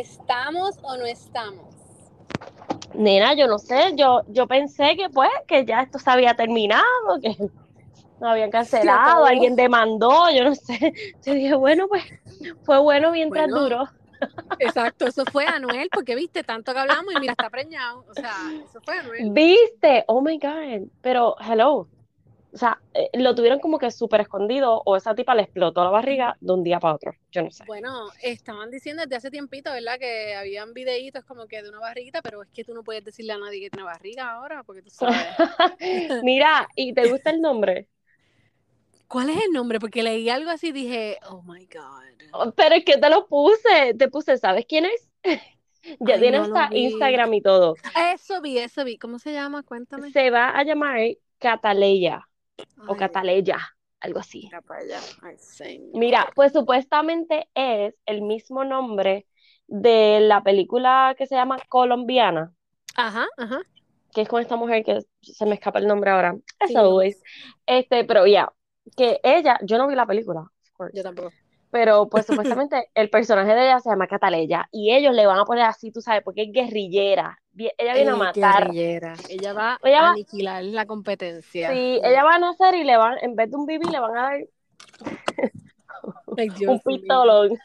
¿estamos o no estamos? Nena, yo no sé, yo, yo pensé que pues, que ya esto se había terminado, que no habían cancelado, alguien demandó, yo no sé. Yo dije, bueno, pues fue bueno mientras duró. Exacto, eso fue Anuel, porque viste, tanto que hablamos y mira, está preñado. O sea, eso fue Anuel. Viste, oh my God, pero hello, o sea, eh, lo tuvieron como que súper escondido o esa tipa le explotó la barriga de un día para otro, yo no sé. Bueno, estaban diciendo desde hace tiempito, ¿verdad? Que habían videitos como que de una barriguita, pero es que tú no puedes decirle a nadie que tiene barriga ahora, porque tú sabes. Mira, ¿y te gusta el nombre? ¿Cuál es el nombre? Porque leí algo así y dije, oh my God. Oh, pero es que te lo puse, te puse, ¿sabes quién es? ya tiene hasta Instagram y todo. Eso vi, eso vi. ¿Cómo se llama? Cuéntame. Se va a llamar Cataleya o Cataleya, algo así. Mira, pues supuestamente es el mismo nombre de la película que se llama Colombiana. Ajá, ajá. Que es con esta mujer que se me escapa el nombre ahora. Eso es. Este, pero ya, que ella, yo no vi la película. Yo tampoco. Pero pues supuestamente el personaje de ella se llama Cataleya y ellos le van a poner así, tú sabes, porque es guerrillera. Ella viene a matar. Ella va a aniquilar la competencia. Sí, ella va a nacer y le van, en vez de un bibi, le van a dar un pistolón.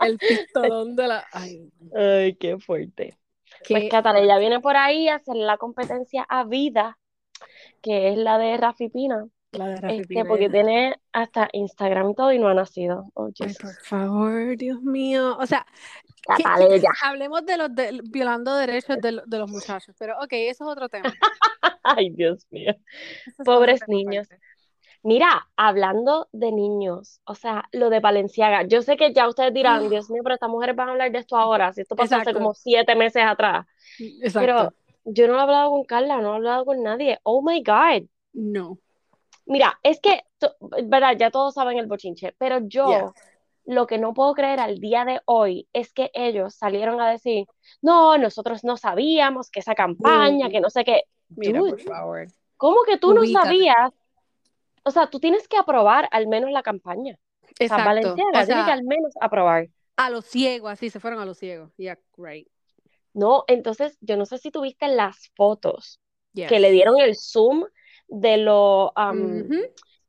El pistolón de la. Ay, Ay qué fuerte. pues Cataleya viene por ahí a hacer la competencia a vida, que es la de Rafi Pina. Este, porque tiene hasta Instagram y todo y no ha nacido. Oh, por favor, Dios mío. O sea, hablemos de los violando derechos de, los muchachos, pero ok, eso es otro tema. Ay, Dios mío. Pobres niños. Mira, hablando de niños, o sea, lo de Valenciaga, yo sé que ya ustedes dirán, Dios mío, pero estas mujeres van a hablar de esto ahora, si esto pasó hace como siete meses atrás. Exacto. Pero yo no he hablado con Carla, no he hablado con nadie. Oh my God. No. Mira, es que, verdad, ya todos saben el bochinche, pero yo lo que no puedo creer al día de hoy es que ellos salieron a decir, no, nosotros no sabíamos que esa campaña, que no sé qué. Mira, por favor. ¿Cómo que tú no sabías? O sea, tú tienes que aprobar al menos la campaña. Exacto. Valenciaga tiene que al menos aprobar. A los ciegos, así se fueron a los ciegos. Yeah, great. No, entonces yo no sé si tuviste las fotos que le dieron el zoom de lo...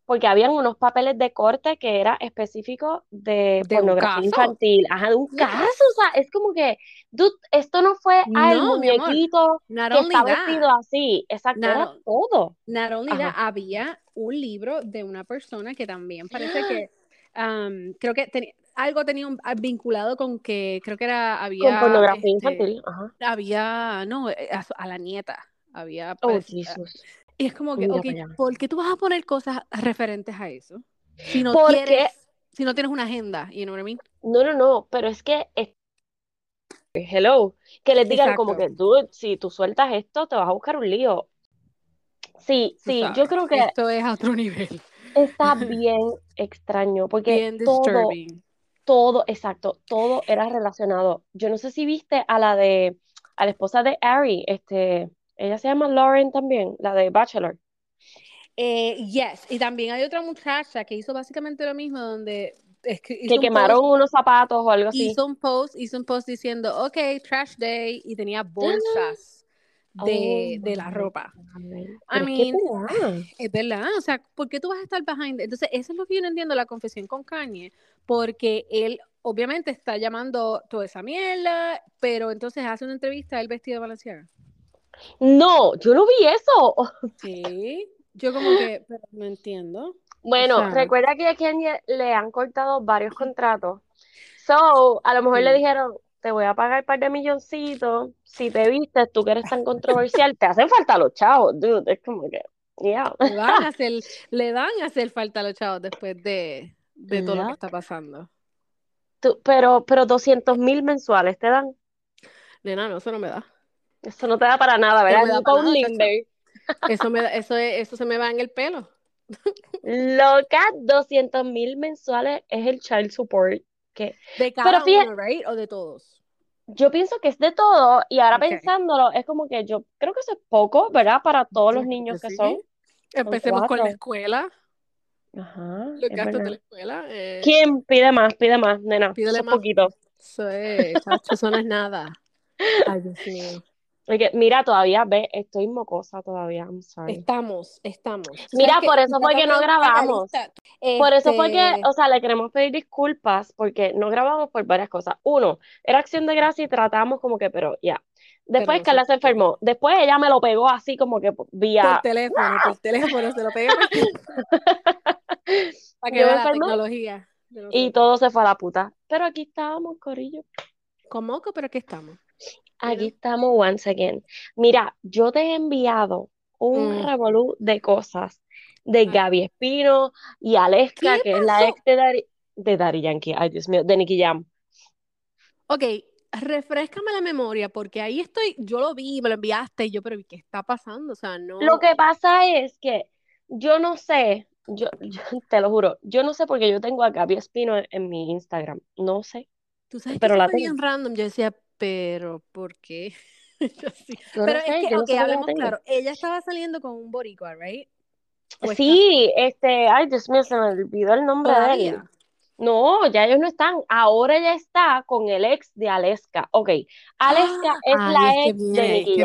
Porque habían unos papeles de corte que era específico de, pornografía infantil. Ajá, de un caso. O sea, es como que, dude, esto no fue al muñequito que está vestido así. Exacto, era todo. Not only había un libro de una persona que también parece que creo que algo tenía vinculado con que creo que era había con pornografía este, infantil Ajá. había no eh, a, la nieta había oh, Jesus. Y es como que, ok, ¿por qué tú vas a poner cosas referentes a eso? Si no, quieres, si no tienes una agenda, you know what I mean? No, no, no, pero es que, hello, que les digan como que tú, si tú sueltas esto, te vas a buscar un lío. Sí, sí, yo creo que... Esto es a otro nivel. Está bien extraño, porque todo, todo, exacto, todo era relacionado. Yo no sé si viste a la de, a la esposa de Ari, este, ella se llama Lauren también, la de Bachelor. Eh, yes, y también hay otra muchacha que hizo básicamente lo mismo, donde que quemaron unos zapatos o algo así. Hizo un post, hizo un post diciendo, ok, trash day, y tenía bolsas de, oh, de la ropa. I mean, es verdad, o sea, ¿por qué tú vas a estar behind? Entonces, eso es lo que yo no entiendo, la confesión con Kanye, porque él obviamente está llamando toda esa mierda, pero entonces hace una entrevista él vestido de Balenciaga. No, yo no vi eso. Sí, yo como que, pero no entiendo. Bueno, recuerda que a Kanye le han cortado varios contratos. So, a lo mejor le dijeron, te voy a pagar un par de milloncitos, si te vistes, tú que eres tan controversial, te hacen falta los chavos, dude, es como que, yeah. Le van a hacer, le van a hacer falta los chavos después de, todo lo que está pasando. pero, pero 200 mil mensuales te dan. Nena, no, eso no me da. Eso no te da para nada, ¿verdad? Eso, me eso, eso se me va en el pelo. Loca, 200 mil mensuales es el child support. Que... De cada uno, right? ¿O de todos? Yo pienso que es de todo, y ahora pensándolo, es como que yo creo que eso es poco, ¿verdad? Para todos los niños que son. Empecemos con la escuela. Ajá. Los gastos de la escuela. Eh... ¿Quién pide más? Pide más, nena. Pídele más. poquito. Eso es, chacho, eso no es nada. Ay, Dios mío. Mira, todavía ve, estoy mocosa todavía, I'm sorry. Estamos, estamos. Mira, por eso fue que no grabamos. Por eso fue que, este o sea, le queremos pedir disculpas porque no grabamos por varias cosas. Uno, era acción de gracia y tratamos como que, pero ya. Después que Carla se enfermó. Después ella me lo pegó así como que vía. Por teléfono, por teléfono se lo pegó. Para que vea la tecnología. Y todo se fue a la puta. Pero aquí estamos, Corillo. ¿Cómo? Pero aquí estamos. Aquí estamos once again. Mira, yo te he enviado un mm. revolú de cosas de ah. Gaby Espino y Aleska, que es la ex de Dari, de Dari Yankee, ay Dios mío, de Nicky Jam. Ok, refrescame la memoria, porque ahí estoy, yo lo vi, me lo enviaste, y yo, pero ¿qué está pasando? O sea, no. Lo que pasa es que yo no sé, yo, te lo juro, yo no sé porque yo tengo a Gaby Espino en, mi Instagram, no sé. Tú sabes pero que la bien random, yo decía, pero ¿por qué? pero es que, ok, hablemos claro, ella estaba saliendo con un boricua, ¿right? Sí, este, ay Dios mío, se me olvidó el nombre de él. No, ya ellos no están. Ahora ella está con el ex de Aleska. Ok, Aleska ah, es la ex de Nicky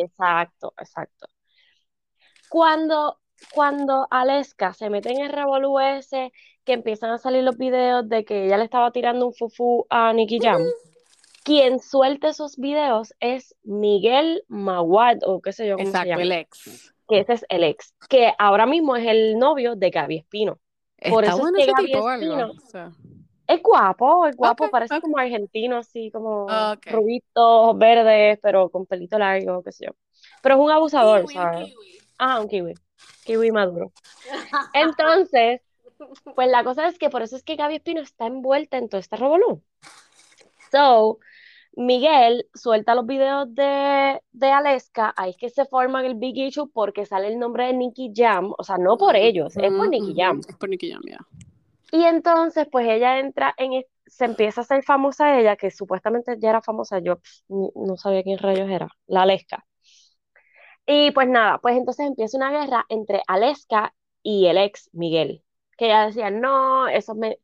Exacto, exacto. Cuando, cuando Aleska se mete en el revolú ese, que empiezan a salir los videos de que ella le estaba tirando un fufu a Nicky Jam, quien suelta esos videos es Miguel Maguad, o qué sé yo cómo se llama. el ex. Que ese es el ex, que ahora mismo es el novio de Gaby Espino. Por eso es que Gaby Espino, es guapo, es guapo, parece como argentino, así como rubitos, verdes, pero con pelito largo, qué sé yo. Pero es un abusador, ¿sabes? Ah, un kiwi. Kiwi maduro. Entonces, pues la cosa es que por eso es que Gaby Espino está envuelta en todo este revolú. So, Miguel suelta los videos de, de Aleska, ahí es que se forma el Big Issue porque sale el nombre de Nicky Jam, o sea, no por ellos, es por Nicky Jam. Es por Nicky Jam, ya. Y entonces, pues ella entra en, se empieza a hacer famosa ella, que supuestamente ya era famosa, yo no sabía quién rayos era, la Aleska. Y pues nada, pues entonces empieza una guerra entre Aleska y el ex Miguel, que ella decía, no, eso me,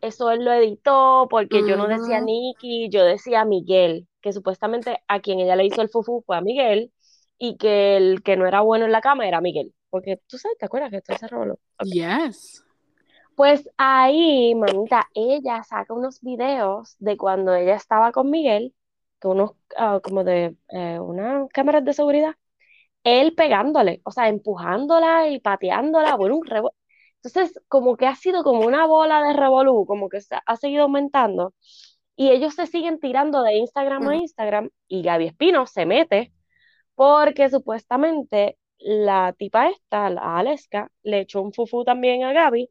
eso él lo editó porque yo no decía Nicky, yo decía Miguel, que supuestamente a quien ella le hizo el fufu fue a Miguel y que el que no era bueno en la cama era Miguel. Porque tú sabes, ¿te acuerdas que esto se revoló? Yes. Pues ahí, mamita, ella saca unos videos de cuando ella estaba con Miguel, que unos, ah, como de eh, unas cámaras de seguridad, él pegándole, o sea, empujándola y pateándola, bueno, un rebo entonces, como que ha sido como una bola de revolú, como que se ha seguido aumentando. Y ellos se siguen tirando de Instagram a Instagram y Gaby Espino se mete porque supuestamente la tipa esta, la Aleska, le echó un fufu también a Gaby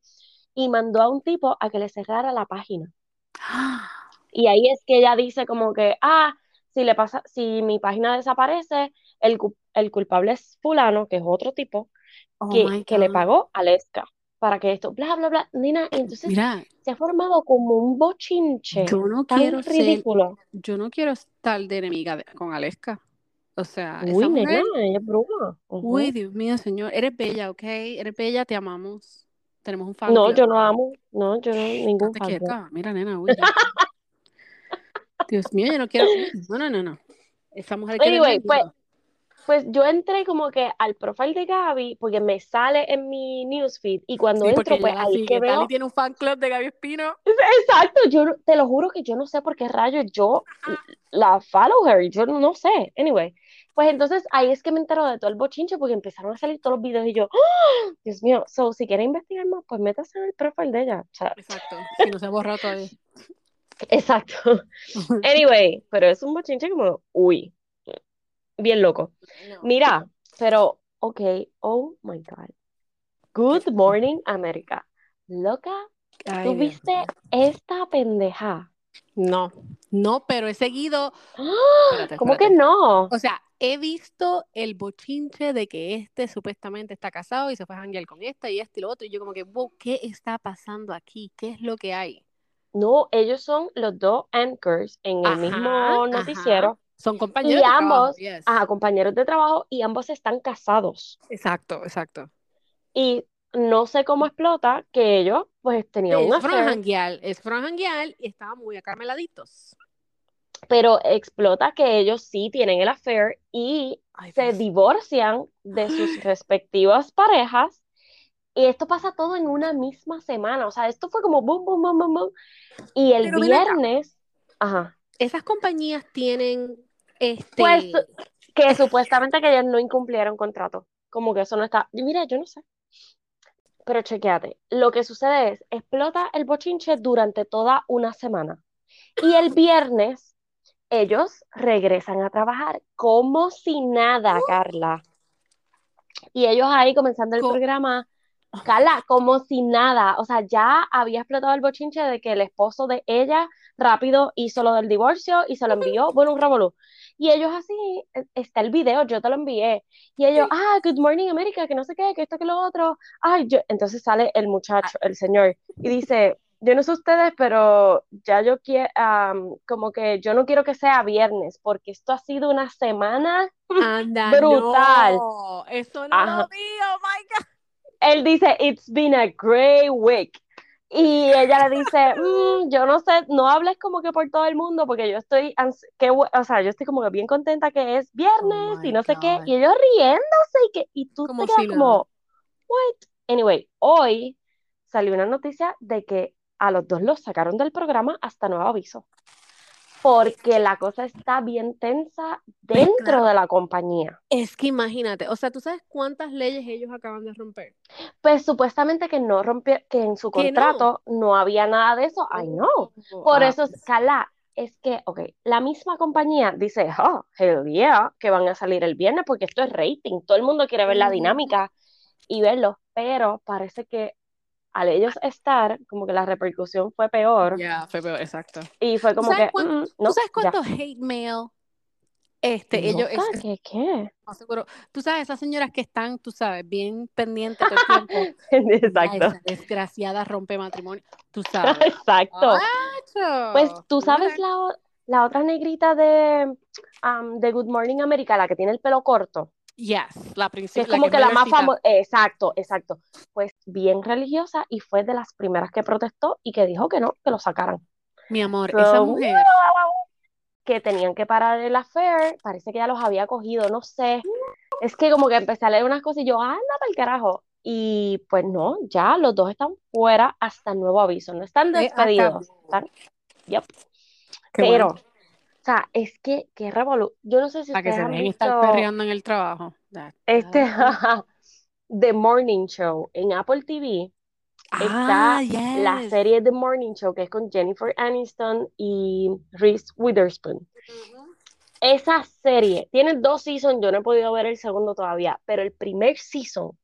y mandó a un tipo a que le cerrara la página. Y ahí es que ella dice como que, ah, si le pasa, si mi página desaparece, el, el culpable es fulano, que es otro tipo, oh que, que, le pagó a Aleska para que esto, bla, bla, bla, Nina, entonces se ha formado como un bochinche yo no quiero ridículo. yo no quiero estar de enemiga con Aleska. O sea, Uy, esa ella es bruma. Uy, Dios mío, señor, eres bella, ¿ok? Eres bella, te amamos. Tenemos un fan. No, yo no amo. No, yo no, ningún fan. Mira, nena, uy. Dios mío, yo no quiero. No, no, no, no. Esa mujer anyway, pues, pues yo entré como que al profile de Gaby porque me sale en mi newsfeed y cuando entro pues ahí que veo tiene un fan club de Gaby Espino. Exacto yo te lo juro que yo no sé por qué rayos yo la follow her yo no, sé. Anyway pues entonces ahí es que me entero de todo el bochinche porque empezaron a salir todos los videos y yo ¡Oh! Dios mío so si quieren investigar más pues métase en el profile de ella exacto si no se ha borrado todavía. Exacto. Anyway pero es un bochinche como uy bien loco. Mira, pero, ok, oh my God. Good morning, América. Loca, ¿tú viste esta pendeja? No, no, pero he seguido. ¡Ah! ¿Cómo que no? O sea, he visto el bochinche de que este supuestamente está casado y se fue a janguear con esta y este y lo otro. Y yo, como que, ¿qué está pasando aquí? ¿Qué es lo que hay? No, ellos son los dos anchors en el mismo noticiero. Son compañeros y de ambos, trabajo. compañeros de trabajo y ambos están casados. Exacto, exacto. Y no sé cómo explota que ellos pues tenían un affair. Es a y estaban muy acarmeladitos. pero explota que ellos sí tienen el affair y se divorcian de sus respectivas parejas. Y esto pasa todo en una misma semana. O sea, esto fue como boom, boom, boom, boom, boom. Y el viernes. Ajá. Esas compañías tienen. Este... Pues que supuestamente que ellos no incumplieron contrato. Como que eso no está. Mira, yo no sé. Pero chequeate. Lo que sucede es, explota el bochinche durante toda una semana. Y el viernes ellos regresan a trabajar como si nada, Carla. Y ellos ahí comenzando el programa, Carla, como si nada. O sea, ya había explotado el bochinche de que el esposo de ella rápido hizo lo del divorcio y se lo envió. Bueno, un revolú. Y ellos así, e, está el video, yo te lo envié. Y ellos, ah, Good Morning America, que no sé qué, que esto, que lo otro. Ay, yo... Entonces sale el muchacho, el señor, y dice, yo no sé ustedes, pero ya yo quiero, como que yo no quiero que sea viernes, porque esto ha sido una semana brutal. No, eso no lo vi, oh my God. Él dice, it's been a great week. Y ella le dice, mm, yo no sé, no hables como que por todo el mundo, porque yo estoy, que, o sea, yo estoy como que bien contenta que es viernes oh y no sé qué, y ellos riéndose y que, y tú te quedas como, what? Anyway, hoy salió una noticia de que a los dos los sacaron del programa hasta nuevo aviso. Porque la cosa está bien tensa pues dentro de la compañía. Es que imagínate, o sea, ¿tú sabes cuántas leyes ellos acaban de romper? Pues supuestamente que no rompió, que en su contrato no? había nada de eso. Ay, no. Oh, Por ah, eso, Cala, es que, ok, la misma compañía dice, oh, hell yeah, que van a salir el viernes porque esto es rating, todo el mundo quiere ver la dinámica y verlo, pero parece que al ellos estar, como que la repercusión fue peor. Ya, fue peor, exacto. Y fue como que. Mm, no, ¿Tú sabes cuánto hate mail? Este, ellos. ¿Qué? ¿Qué? No seguro. Tú sabes, esas señoras que están, tú sabes, bien pendientes todo el tiempo. Exacto. Esa desgraciada rompe matrimonio. Tú sabes. Exacto. Pues tú sabes la, la otra negrita de, um, de Good Morning America, la que tiene el pelo corto. Yes, la principal. Es como que, la más famosa. Exacto, exacto. Pues bien religiosa y fue de las primeras que protestó y que dijo que no, que lo sacaran. Mi amor, esa mujer. Que tenían que parar el affair, parece que ya los había cogido, no sé. Es que como que empecé a leer unas cosas y yo, anda para el carajo. Y pues no, ya los dos están fuera hasta nuevo aviso, no están despedidos. Están... Yep. Pero. O sea, es que, qué revolu... Yo no sé si Para que se dejen estar perreando en el trabajo. Este, The Morning Show en Apple TV. está ah, la serie The Morning Show, que es con Jennifer Aniston y Reese Witherspoon. Esa serie tiene dos seasons, yo no he podido ver el segundo todavía, pero el primer season,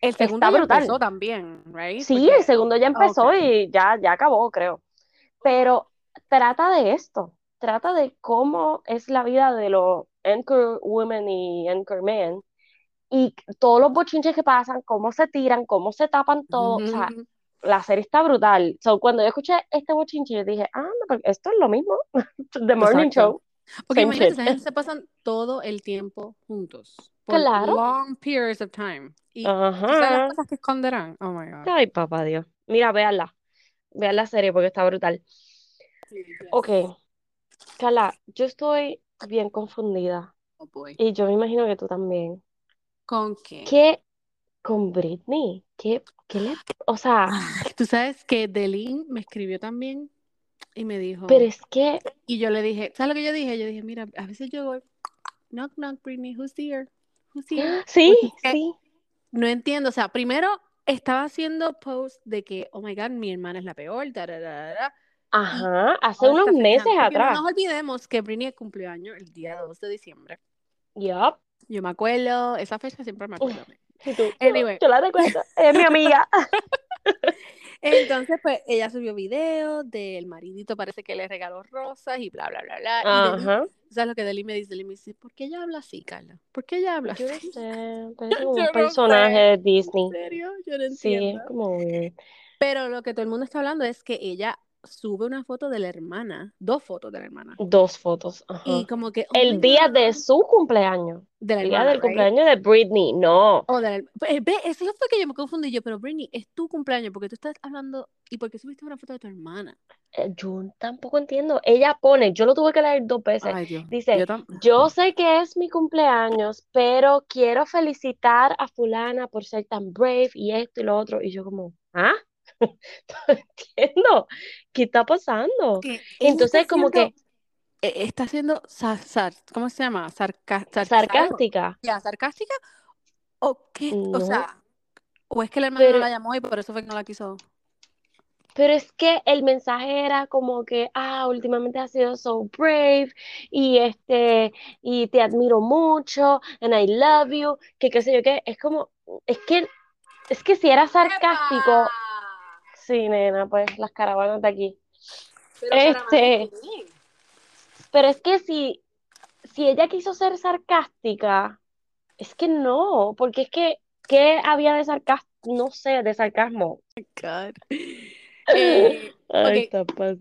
el segundo ya empezó también, right? Sí, el segundo ya empezó y ya, ya acabó, creo. Pero trata de esto, trata de cómo es la vida de los anchor women y anchor men y todos los bochinches que pasan, cómo se tiran, cómo se tapan todo. O sea, la serie está brutal. So, cuando yo escuché este bochinche, yo dije, ah, no, esto es lo mismo. The Morning Show. Porque imagínate, se pasan todo el tiempo juntos. Por claro. long periods of time. Y Ajá. las cosas que esconderán. Oh my God. Ay, papá Dios. Mira, véanla. Vean la serie porque está brutal. Ok. Carla, yo estoy bien confundida. Oh boy. Y yo me imagino que tú también. ¿Con qué? ¿Qué? Con Britney. ¿Qué, qué le.? O sea. Tú sabes que Delin me escribió también y me dijo. Pero es que. Y yo le dije, ¿sabes lo que yo dije? Yo dije, mira, a veces yo voy. Knock, knock, Britney, who's here? Who's here? Sí, sí. No entiendo. O sea, primero estaba haciendo post de que, oh my god, mi hermana es la peor, da, da, da, Ajá, hace unos meses atrás. No nos olvidemos que Britney cumplió año el día 2 de diciembre. Yup. Yo me acuerdo, esa fecha siempre me acuerdo. Anyway. Yo la recuerdo, es mi amiga. Entonces, pues, ella subió videos del maridito, parece que le regaló rosas y bla, bla, bla, bla. Ajá. ¿Sabes lo que Deli me dice? Deli me dice, ¿por qué ella habla así, Carla? ¿Por qué ella habla así? Yo no sé, parece como un personaje de Disney. ¿En serio? Yo no entiendo. Sí, como Pero lo que todo el mundo está hablando es que ella sube una foto de la hermana, dos fotos de la hermana. Dos fotos. Y como que. Oh el día de su cumpleaños. el día del cumpleaños de Britney, no. Oh, de eh, ve, eso fue que yo me confundí yo, pero Britney, es tu cumpleaños, porque tú estás hablando. ¿Y por qué subiste una foto de tu hermana? Eh, yo tampoco entiendo. Ella pone, yo lo tuve que leer dos veces. Dice, yo, sé que es mi cumpleaños, pero quiero felicitar a fulana por ser tan brave y esto y lo otro. Y yo como, ¿ah? no entiendo. ¿Qué está pasando? Entonces, como que... E, está siendo, ¿cómo se llama? sarcástica. Ya, sarcástica. ¿O qué? O sea, o es que el hermano no la llamó y por eso fue que no la quiso. Pero es que el mensaje era como que, ah, últimamente has sido so brave y este, y te admiro mucho, and I love you, que qué sé yo qué, es como, es que, es que si era sarcástico, sí, nena, pues las caravanas de aquí. Pero este, pero es que si, si ella quiso ser sarcástica, es que no, porque es que, ¿qué había de sarcasmo? No sé, de sarcasmo. Oh God. Eh,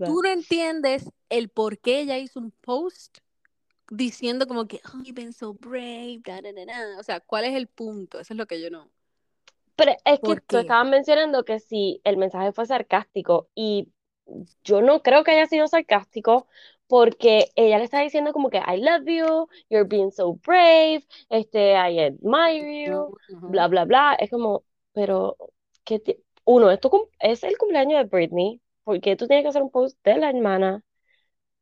tú no entiendes el por qué ella hizo un post diciendo como que, oh, you've been so brave, o sea, ¿cuál es el punto? Eso es lo que yo no. Pero es que tú estabas mencionando que si el mensaje fue sarcástico y yo no creo que haya sido sarcástico porque ella le está diciendo como que I love you, you're being so brave, este, I admire you, bla, bla, bla. Es como, pero, ¿qué, uno, esto es el cumpleaños de Britney, porque tú tienes que hacer un post de la hermana,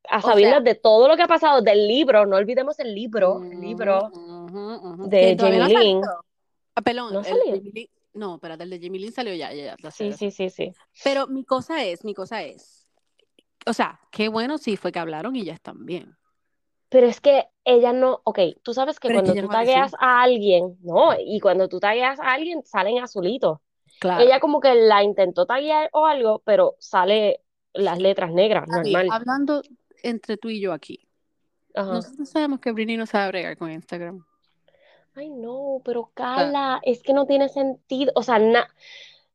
a sabiendas de todo lo que ha pasado, del libro, no olvidemos el libro, el libro de Jamie Lynn. No. No, espérate, el de Jamie Lynn salió ya, ya, ya. Sí, sí, sí, sí. Pero mi cosa es, mi cosa es, o sea, qué bueno sí fue que hablaron y ya están bien. Pero es que ella no, ok, tú sabes que cuando tú tagueas a alguien, no, y cuando tú tagueas a alguien salen azulitos. Ella como que la intentó taguear o algo, pero sale las letras negras, normal. Hablando entre tú y yo aquí. Nosotros sabemos que Britney no sabe bregar con Instagram. Ay, no, pero Carla, es que no tiene sentido. O sea,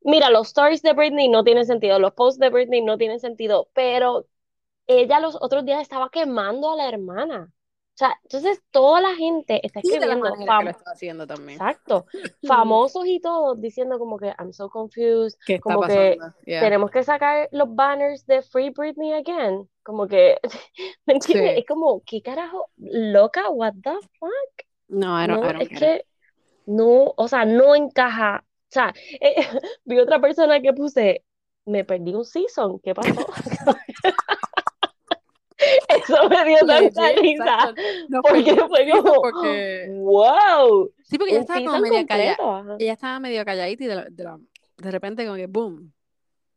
mira, los stories de Britney no tienen sentido, los posts de Britney no tienen sentido, pero ella los otros días estaba quemando a la hermana. O sea, entonces toda la gente está escribiendo. haciendo también. Exacto. Famosos y todos diciendo como que I'm so confused. como que tenemos que sacar los banners de Free Britney again. Como que, ¿me entiendes? Es como, ¿qué carajo? Loca, what the fuck? No, I don't, no, es que no, o sea, no encaja. O sea, eh, vi otra persona que puse, me perdí un season, ¿qué pasó? Eso me dio tanta risa. porque fue como, wow. Sí, porque ella estaba como medio calladita. Ella estaba medio calladita y de, de, repente como que boom.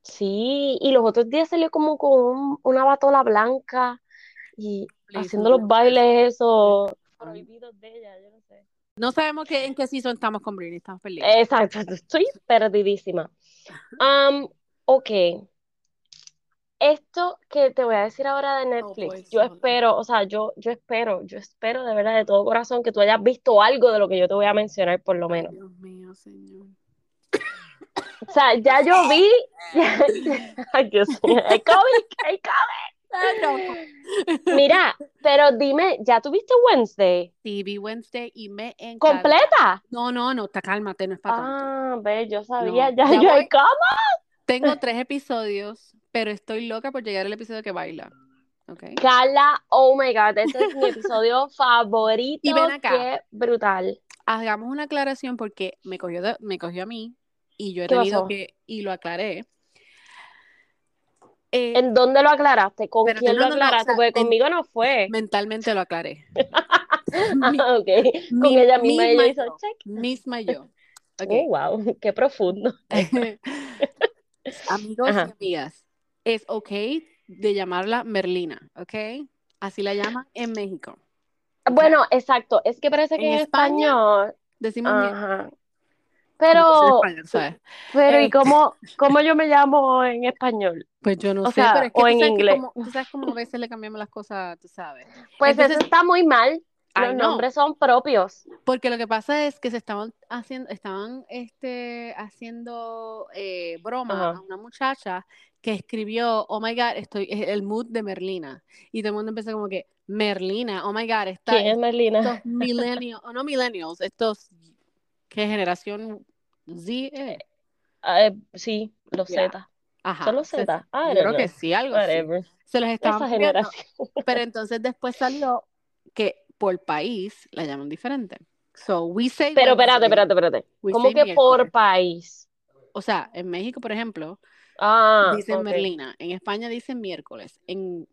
Sí, y los otros días salió como con una batola blanca y haciendo los bailes esos prohibidos de ella, yo no sé. No sabemos qué, en qué season estamos con Britney, estamos felices. Exacto, estoy perdidísima. Um, ok, esto que te voy a decir ahora de Netflix, yo espero, o sea, yo, yo espero, yo espero de verdad de todo corazón que tú hayas visto algo de lo que yo te voy a mencionar por lo menos. Dios mío, señor. O sea, ya yo vi. Ay, Dios mío, el COVID, el COVID. Mira, pero dime, ¿ya tuviste Wednesday? Sí, vi Wednesday y me encantó. ¿Completa? No, no, no, está cálmate, no es para Ah, ve, yo sabía, ya, yo, ¿cómo? Tengo tres episodios pero estoy loca por llegar al episodio que baila. Okay. Carla, oh my god, este es mi episodio favorito. Y ven acá. Qué brutal. Hagamos una aclaración porque me cogió, me cogió a mí y yo he tenido que, y lo aclaré. Eh, ¿En dónde lo aclaraste? ¿Con quién lo aclaraste? Porque conmigo no fue. Mentalmente lo aclaré. ah, ok. Con ella misma, ella hizo check. Misma yo. Okay. Oh, wow, qué profundo. Amigos y amigas, es ok de llamarla Merlina, ¿ok? Así la llaman en México. Bueno, exacto. Es que parece que en, español decimos Pero, pero ¿y eh, cómo, cómo yo me llamo en español? Pues yo no sé, pero es que o en inglés. tú sabes cómo a veces le cambiamos las cosas, tú sabes. Pues eso está muy mal. Los nombres son propios. Porque lo que pasa es que se estaban haciendo, estaban este, haciendo eh, broma a una muchacha que escribió, oh my god, estoy, el mood de Merlina. Y todo el mundo empezó como que, Merlina, oh my god, está, ¿Quién es Merlina? Estos millennials, o no millennials, estos, ¿qué generación Z? Eh? Sí, los Z. Ajá. ¿Son los Z? Ah, creo que sí, algo así. Se los estaban Pero entonces después salió que por país la llaman diferente. So we say Pero espérate, espérate, espérate. ¿Cómo que por país? O sea, en México, por ejemplo, ah, dicen Merlina. En España dicen miércoles. En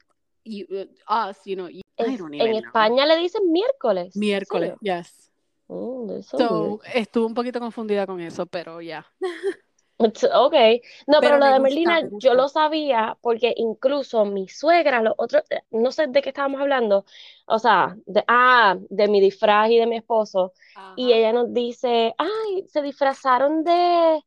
uh, us, you know, en España le dicen miércoles. Miércoles, yes. Oh, so, estuve un poquito confundida con eso, pero ya. Ok, no, pero, lo de Merlina yo lo sabía porque incluso mi suegra, los otros, eh, no sé de qué estábamos hablando, o sea, de, ah, de mi disfraz y de mi esposo, y ella nos dice, ay, se disfrazaron de,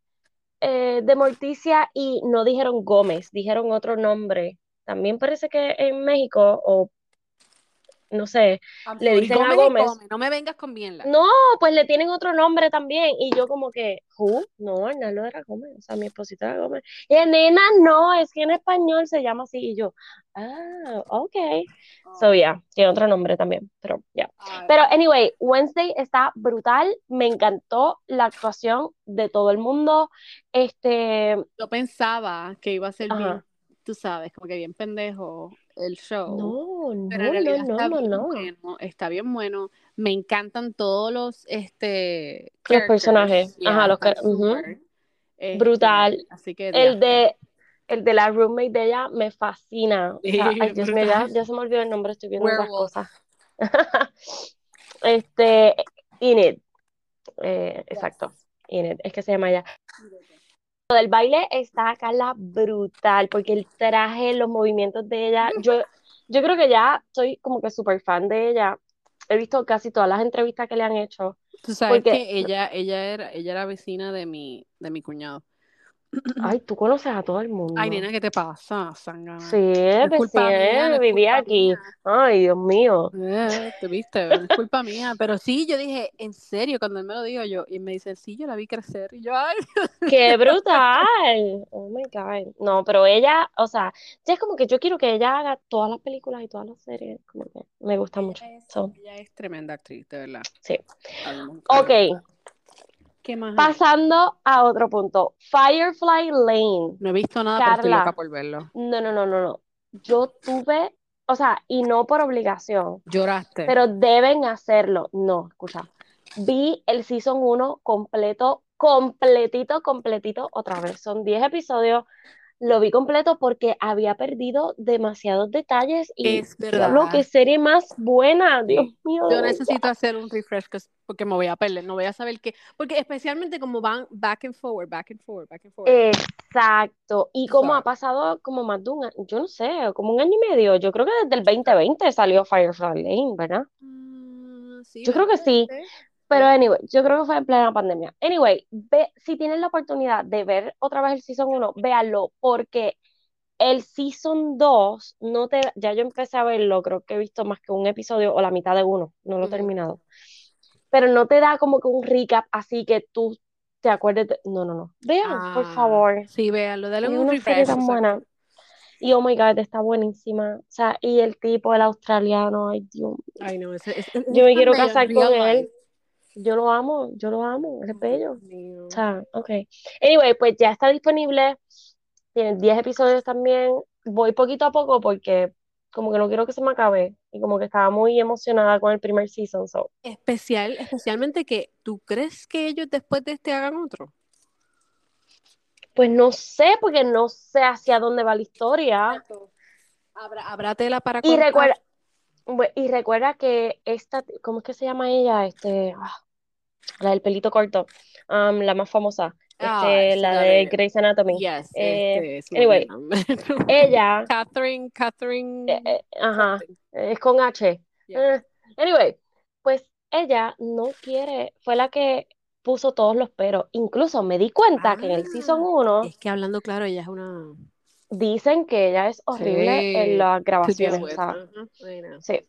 eh, de Morticia y no dijeron Gómez, dijeron otro nombre. También parece que en México, o no sé, le dicen a Gómez. No me vengas con bien. No, pues le tienen otro nombre también. Y yo como que, ¿who? No, lo era Gómez, o sea, mi esposita era Gómez. Y nena, no, es que en español se llama así. Y yo, ah, ok. So, yeah, tiene otro nombre también, pero ya. Pero, anyway, Wednesday está brutal. Me encantó la actuación de todo el mundo. Este... Yo pensaba que iba a ser bien, tú sabes, como que bien pendejo el show. No, no, no, no, no, Bueno, está bien bueno. Me encantan todos los este los personajes. Ajá, los que este, brutal. Así que el de el de la roommate de ella me fascina. Dios mío, ya, se me olvidó el nombre, estoy viendo las cosas. este, Inid. Eh, exacto. Inid, es que se llama ella del baile está Carla brutal, porque el traje, los movimientos de ella, yo, yo creo que ya soy como que súper fan de ella. He visto casi todas las entrevistas que le han hecho. Tú sabes que ella, ella era, ella era vecina de mi, de mi cuñado. Ay, tú conoces a todo el mundo. Ay, nena, ¿qué te pasa? Sí, es pues sí, vivía aquí. Ay, Dios mío. Eh, te viste, es culpa mía. Pero sí, yo dije, en serio, cuando él me lo dijo yo, y me dice, sí, yo la vi crecer. Y yo, ay. ¡Qué brutal! Oh my God. No, pero ella, o sea, ya es como que yo quiero que ella haga todas las películas y todas las series. Como que me gusta mucho. ella es tremenda actriz, de verdad. Sí. Ok. Pasando a otro punto. Firefly Lane. No he visto nada, pero estoy loca por verlo. No, no, no, no, no. Yo tuve, o sea, y no por obligación. Lloraste. Pero deben hacerlo. No, escucha. Vi el season 1 completo, completito, completito otra vez. Son 10 episodios lo vi completo porque había perdido demasiados detalles y es verdad. lo que serie más buena, Dios mío. Yo necesito hacer un refresh porque me voy a perder, no voy a saber qué, porque especialmente como van back and forward, back and forward, back and forward. Exacto, y como ha pasado como más de un año, yo no sé, como un año y medio, yo creo que desde el 2020 salió Firefly Lane, ¿verdad? Mm, sí, yo creo que sí. Pero anyway, yo creo que fue en plena pandemia. Anyway, ve, si tienes la oportunidad de ver otra vez el Season 1, véalo, porque el Season 2, no te, ya yo empecé a verlo, creo que he visto más que un episodio o la mitad de uno, no lo he terminado. Pero no te da como que un recap así que tú te acuerdes No, no, no. Vean, por ah, favor. Sí, véanlo, dale un tan buena. Y oh my god, está buenísima. O sea, y el tipo, el australiano, ay Dios. Ay, no, ese, yo me quiero casar con él yo lo amo, yo lo amo, es bello. O sea, ok. Anyway, pues ya está disponible, tiene 10 episodios también, voy poquito a poco porque como que no quiero que se me acabe y como que estaba muy emocionada con el primer season. So. Especial, especialmente que tú crees que ellos después de este hagan otro. Pues no sé, porque no sé hacia dónde va la historia. Habrá, habrá tela para y recuerda y recuerda que esta, ¿cómo es que se llama ella? Este, ah, la del pelito corto, um, la más famosa, ah, este, la de Grey's Anatomy. Yes, eh, este, anyway, ella. Catherine, Catherine. Eh, eh, ajá, es con H. anyway, pues ella no quiere, fue la que puso todos los peros. Incluso me di cuenta que en el season 1. Es que hablando claro, ella es una. Dicen que ella es horrible en las grabaciones. Sí.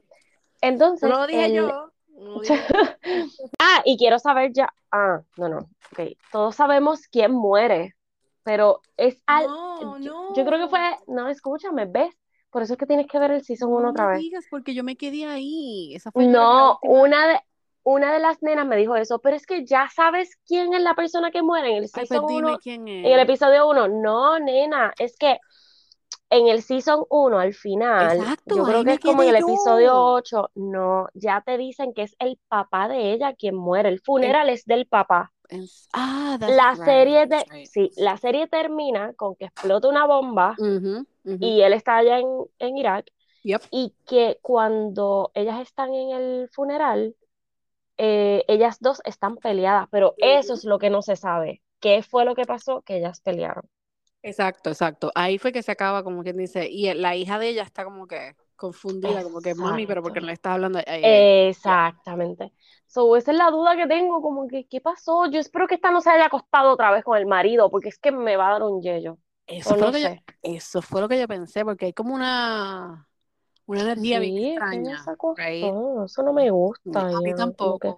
Entonces. No lo dije yo. ah, y quiero saber ya. Ah, no, no. Ok. Todos sabemos quién muere. Pero es al. No, no. Yo, creo que fue. No, escúchame, ¿ves? Por eso es que tienes que ver el season 1 otra vez. digas porque yo me quedé ahí. no, una de, una de las nenas me dijo eso, pero es que ya sabes quién es la persona que muere en el pues season 1. En el episodio 1. No, nena, es que en el season 1 al final, yo creo que es como en el episodio 8, no, ya te dicen que es el papá de ella quien muere, el funeral es del papá. Ah, la serie de, sí, la serie termina con que explota una bomba y él está allá en, Irak y que cuando ellas están en el funeral, eh, ellas dos están peleadas, pero eso es lo que no se sabe. ¿Qué fue lo que pasó? Que ellas pelearon. Exacto, exacto. Ahí fue que se acaba, como quien dice, y la hija de ella está como que confundida, como que mami, pero porque no le está hablando a ella. Exactamente. So, esa es la duda que tengo, como que, ¿qué pasó? Yo espero que esta no se haya acostado otra vez con el marido, porque es que me va a dar un yello. Eso, fue, lo que yo, eso fue lo que yo pensé, porque hay como una una energía bien extraña. Eso no me gusta. A mí tampoco.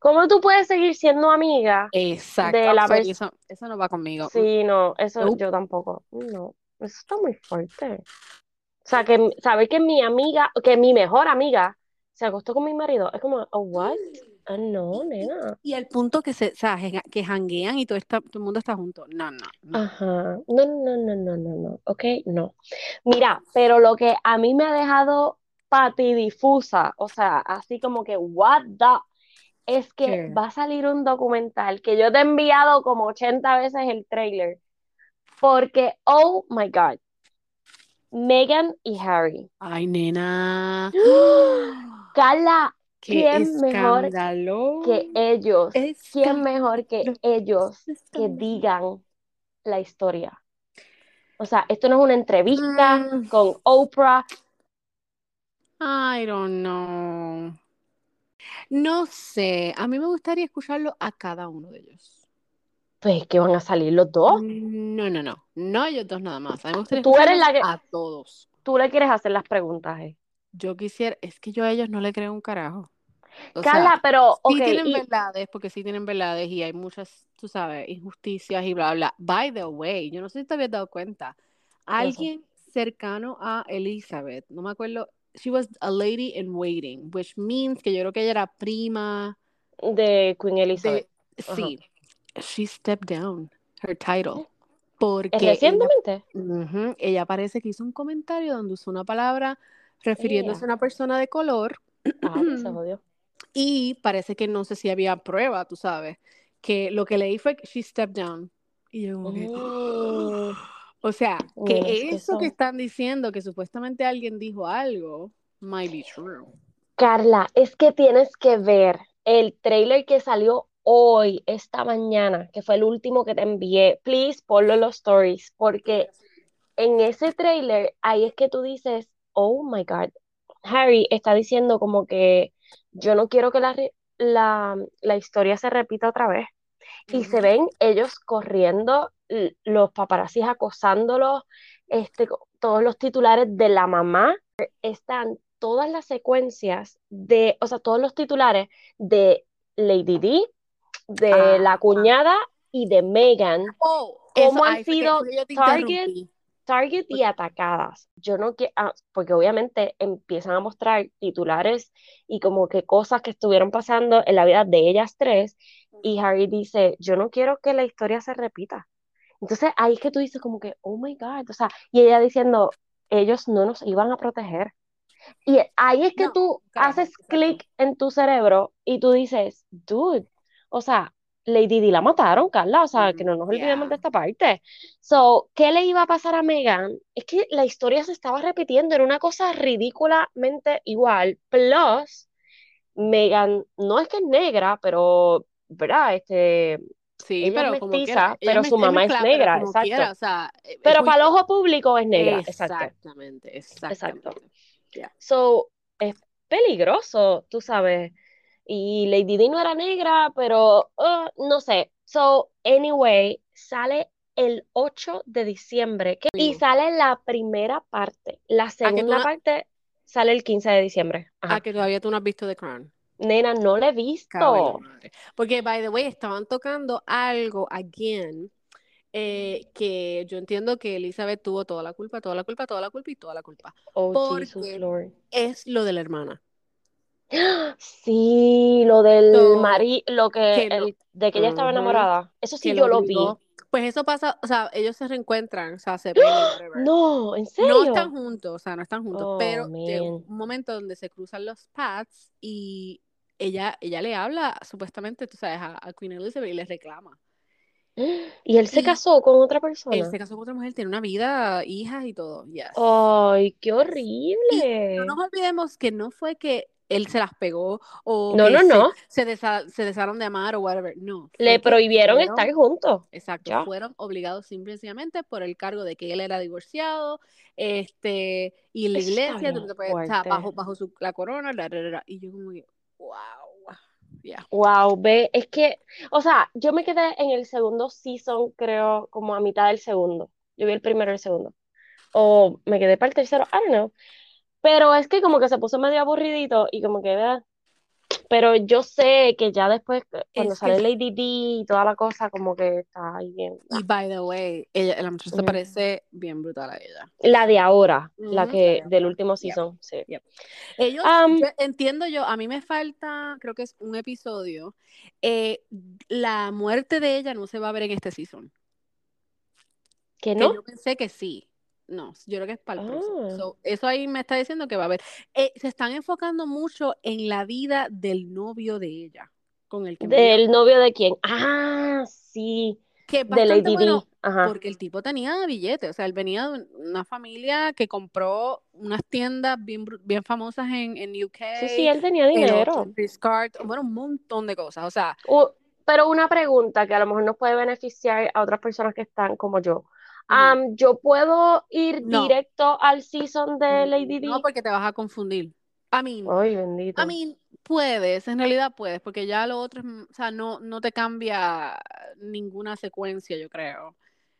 ¿Cómo tú puedes seguir siendo amiga Exacto. de la persona? Eso, no va conmigo. Sí, no, eso yo tampoco. No, eso está muy fuerte. O sea, que saber que mi amiga, que mi mejor amiga se acostó con mi marido, es como, oh, what? Ah, no, nena. Y el punto que se, o sea, que janguean y todo, está, todo el mundo está junto. No, no, no. Ajá. No, no, no, no, no, no. Ok, no. Mira, pero lo que a mí me ha dejado patidifusa, o sea, así como que, what the, es que va a salir un documental que yo te he enviado como 80 veces el trailer. Porque, oh my God, Megan y Harry. Ay, nena. Carla, ¿Quién mejor que ellos? ¿Quién mejor que ellos que digan la historia? O sea, esto no es una entrevista mm. con Oprah. I don't know. No sé, a mí me gustaría escucharlo a cada uno de ellos. Pues que van a salir los dos. No, no, no, no ellos dos nada más. A mí me gustaría Tú eres la que... a todos. Tú le quieres hacer las preguntas, eh. Yo quisiera, es que yo a ellos no le creo un carajo. Carla, pero. Sí tienen verdades, porque sí tienen verdades y hay muchas, tú sabes, injusticias y bla, bla. By the way, yo no sé si te habías dado cuenta. Alguien cercano a Elizabeth, no me acuerdo, she was a lady in waiting, which means que yo creo que ella era prima de Queen Elizabeth. sí, she stepped down her title. Porque recientemente ella, parece que hizo un comentario donde usó una palabra refiriéndose a una persona de color. Ah, se jodió. Y parece que no sé si había prueba, tú sabes, que lo que leí fue que she stepped down. Y yo oh. o sea, que eso que están diciendo, que supuestamente alguien dijo algo, might be true. Carla, es que tienes que ver el trailer que salió hoy, esta mañana, que fue el último que te envié. Please, ponlo en los stories, porque en ese trailer, ahí es que tú dices, oh my God, Harry está diciendo como que yo no quiero que la, la, historia se repita otra vez. Y se ven ellos corriendo, los paparazzis acosándolos, este, todos los titulares de la mamá, están todas las secuencias de, o sea, todos los titulares de Lady D, de la cuñada y de Megan, oh, cómo han sido target target y atacadas. Yo no quiero, ah, porque obviamente empiezan a mostrar titulares y como que cosas que estuvieron pasando en la vida de ellas tres y Harry dice, yo no quiero que la historia se repita. Entonces ahí es que tú dices como que, oh my God, o sea, y ella diciendo, ellos no nos iban a proteger. Y ahí es que tú haces clic en tu cerebro y tú dices, dude, o sea, Lady Di la mataron, Carla, o sea, que no nos olvidemos de esta parte. So, ¿qué le iba a pasar a Megan? Es que la historia se estaba repitiendo, era una cosa ridículamente igual. Plus, Megan no es que es negra, pero, ¿verdad? Este, Sí, pero es mestiza, pero su mamá es, negra, exacto. E, pero para el ojo público es negra, exactamente. Exactamente, exacto. So, es peligroso, tú sabes y Lady Di no era negra, pero uh, no sé. So, anyway, sale el 8 de diciembre y sale la primera parte. La segunda parte sale el 15 de diciembre. Ah, que todavía tú no has visto The Crown. Nena, no le he visto. Porque, by the way, estaban tocando algo again. Eh, que yo entiendo que Elizabeth tuvo toda la culpa, toda la culpa, toda la culpa y toda la culpa. Oh, porque Lord. Es lo de la hermana. Sí, lo del marido, lo que, de que ella estaba enamorada. Eso sí yo lo vi. Pues eso pasa, o sea, ellos se reencuentran, o sea, se ven. No, en serio. No están juntos, o sea, no están juntos, pero oh, llega un momento donde se cruzan los paths y ella, ella le habla supuestamente, tú sabes, a, Queen Elizabeth y le reclama. Y él se casó con otra persona. Él se casó con otra mujer, tiene una vida, hijas y todo. Ay, qué horrible. no nos olvidemos que no fue que él se las pegó o no, no, no. Se, se, desaron de amar o whatever. No. Le prohibieron estar juntos. Exacto. Fueron obligados simplemente por el cargo de que él era divorciado este y la iglesia bajo, bajo su, la corona. y yo como wow. Yeah. Wow, ve, es que, o sea, yo me quedé en el segundo season, creo, como a mitad del segundo. Yo vi el primero y el segundo. O me quedé para el tercero, I don't know. Pero es que como que se puso medio aburridito y como que, vea, pero yo sé que ya después, cuando sale Lady D y toda la cosa, como que está ahí bien. Y by the way, ella, la muchacha se parece bien brutal a ella. La de ahora, la que del último season, sí. Ellos, entiendo yo, a mí me falta, creo que es un episodio, eh, la muerte de ella no se va a ver en este season. ¿Que no? yo pensé que sí. No, yo creo que es para el próximo. Ah. eso ahí me está diciendo que va a haber. Eh, se están enfocando mucho en la vida del novio de ella. Con el que ¿Del novio de quién? Ah, sí. Que de Lady bueno, porque el tipo tenía billetes, o sea, él venía de una familia que compró unas tiendas bien, bien famosas en, en UK. Sí, sí, él tenía dinero. bueno, un montón de cosas, o sea. pero una pregunta que a lo mejor nos puede beneficiar a otras personas que están como yo yo puedo ir directo al season de Lady D. No, porque te vas a confundir. A mí. Ay, bendito. A mí puedes, en realidad puedes, porque ya lo otro, o sea, no, no te cambia ninguna secuencia, yo creo.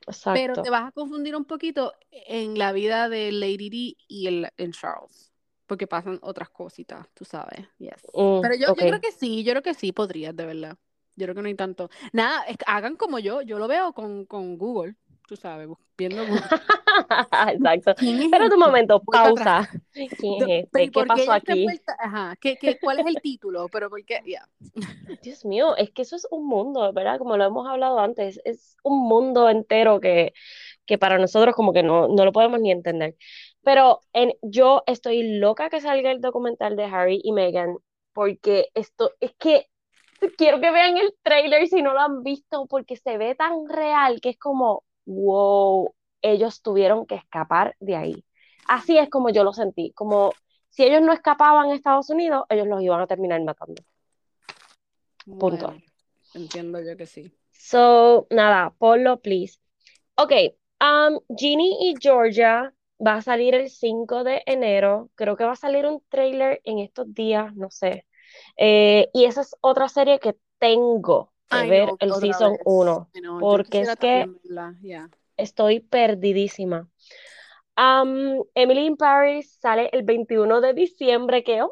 Exacto. Pero te vas a confundir un poquito en la vida de Lady D y el, en Charles. Porque pasan otras cositas, tú sabes. Yes. Mm, Pero yo, yo creo que sí, yo creo que sí podrías, de verdad. Yo creo que no hay tanto. Nada, hagan como yo, yo lo veo con, con Google tú sabes, viendo. Exacto. Pero un momento, pausa. ¿Quién es este? ¿Qué pasó aquí? Ajá. ¿Qué, qué, cuál es el título? Pero porque, ya. Dios mío, es que eso es un mundo, ¿verdad? Como lo hemos hablado antes, es un mundo entero que, que para nosotros como que no, no lo podemos ni entender. Pero en, yo estoy loca que salga el documental de Harry y Meghan, porque esto es que quiero que vean el trailer si no lo han visto, porque se ve tan real que es como, wow, ellos tuvieron que escapar de ahí. Así es como yo lo sentí, como si ellos no escapaban a Estados Unidos, ellos los iban a terminar matando. Punto. entiendo yo que sí. So, nada, Polo, please. Ok, um, Ginny y Georgia va a salir el 5 de enero. Creo que va a salir un trailer en estos días, no sé. Eh, y esa es otra serie que tengo a ver el season 1. porque es que estoy perdidísima. Emily in Paris sale el 21 de diciembre, que oh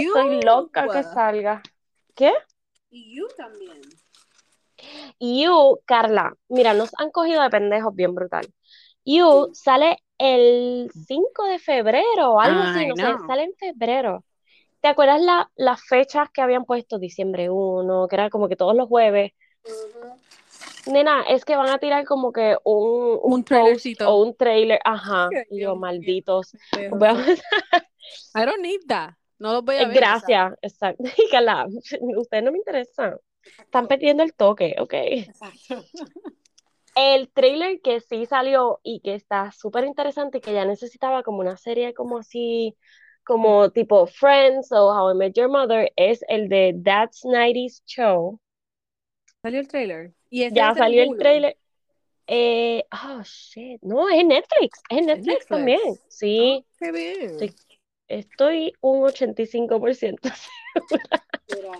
estoy loca que salga. ¿Qué? Y You también. You, Carla, mira, nos han cogido de pendejos bien brutal. You sale el 5 de febrero algo así, no sé, sale en febrero. ¿Te acuerdas las fechas que habían puesto? Diciembre 1, que era como que todos los jueves. Nena, es que van a tirar como que un, un, o un trailer. Ajá. y yo, malditos. I don't need that. No los voy a ver. Gracias, exacto. ustedes no me interesan. Están perdiendo el toque, ok. Exacto. El trailer que sí salió y que está súper interesante y que ya necesitaba como una serie como así como tipo Friends o How I Met Your Mother es el de That's 90s Show. ¿Salió el trailer? ¿Y ya salió el trailer. Eh, oh, shit. No, es en Netflix. Es en Netflix, también. Sí. Ah, qué bien. Estoy, un 85% segura.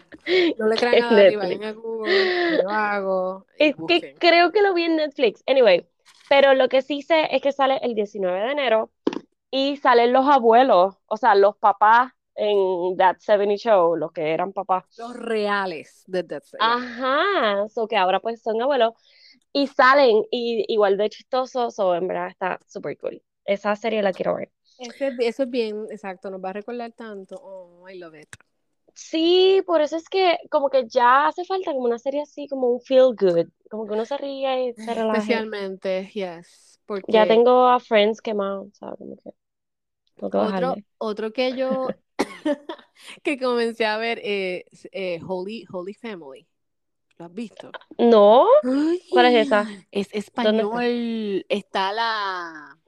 no le crean nada, vayan a Google, lo hago. Es que creo que lo vi en Netflix. Anyway, pero lo que sí sé es que sale el 19 de enero y salen los abuelos, o sea, los papás en That 70 Show, los que eran papás. Los reales de That 70. Ajá, so que ahora pues son abuelos y salen y, igual de chistosos, o en verdad está súper cool. Esa serie la quiero ver. eso es bien, exacto, nos va a recordar tanto. Oh, I love it. Sí, por eso es que como que ya hace falta como una serie así, como un feel good, como que uno se ríe y se relaja. Especialmente, yes. Porque... Ya tengo a Friends quemados, ¿sabes? Otro, otro que yo que comencé a ver es eh, Holy, Holy Family. ¿Lo has visto? No. ¿Cuál es esa? Es español. Está? la.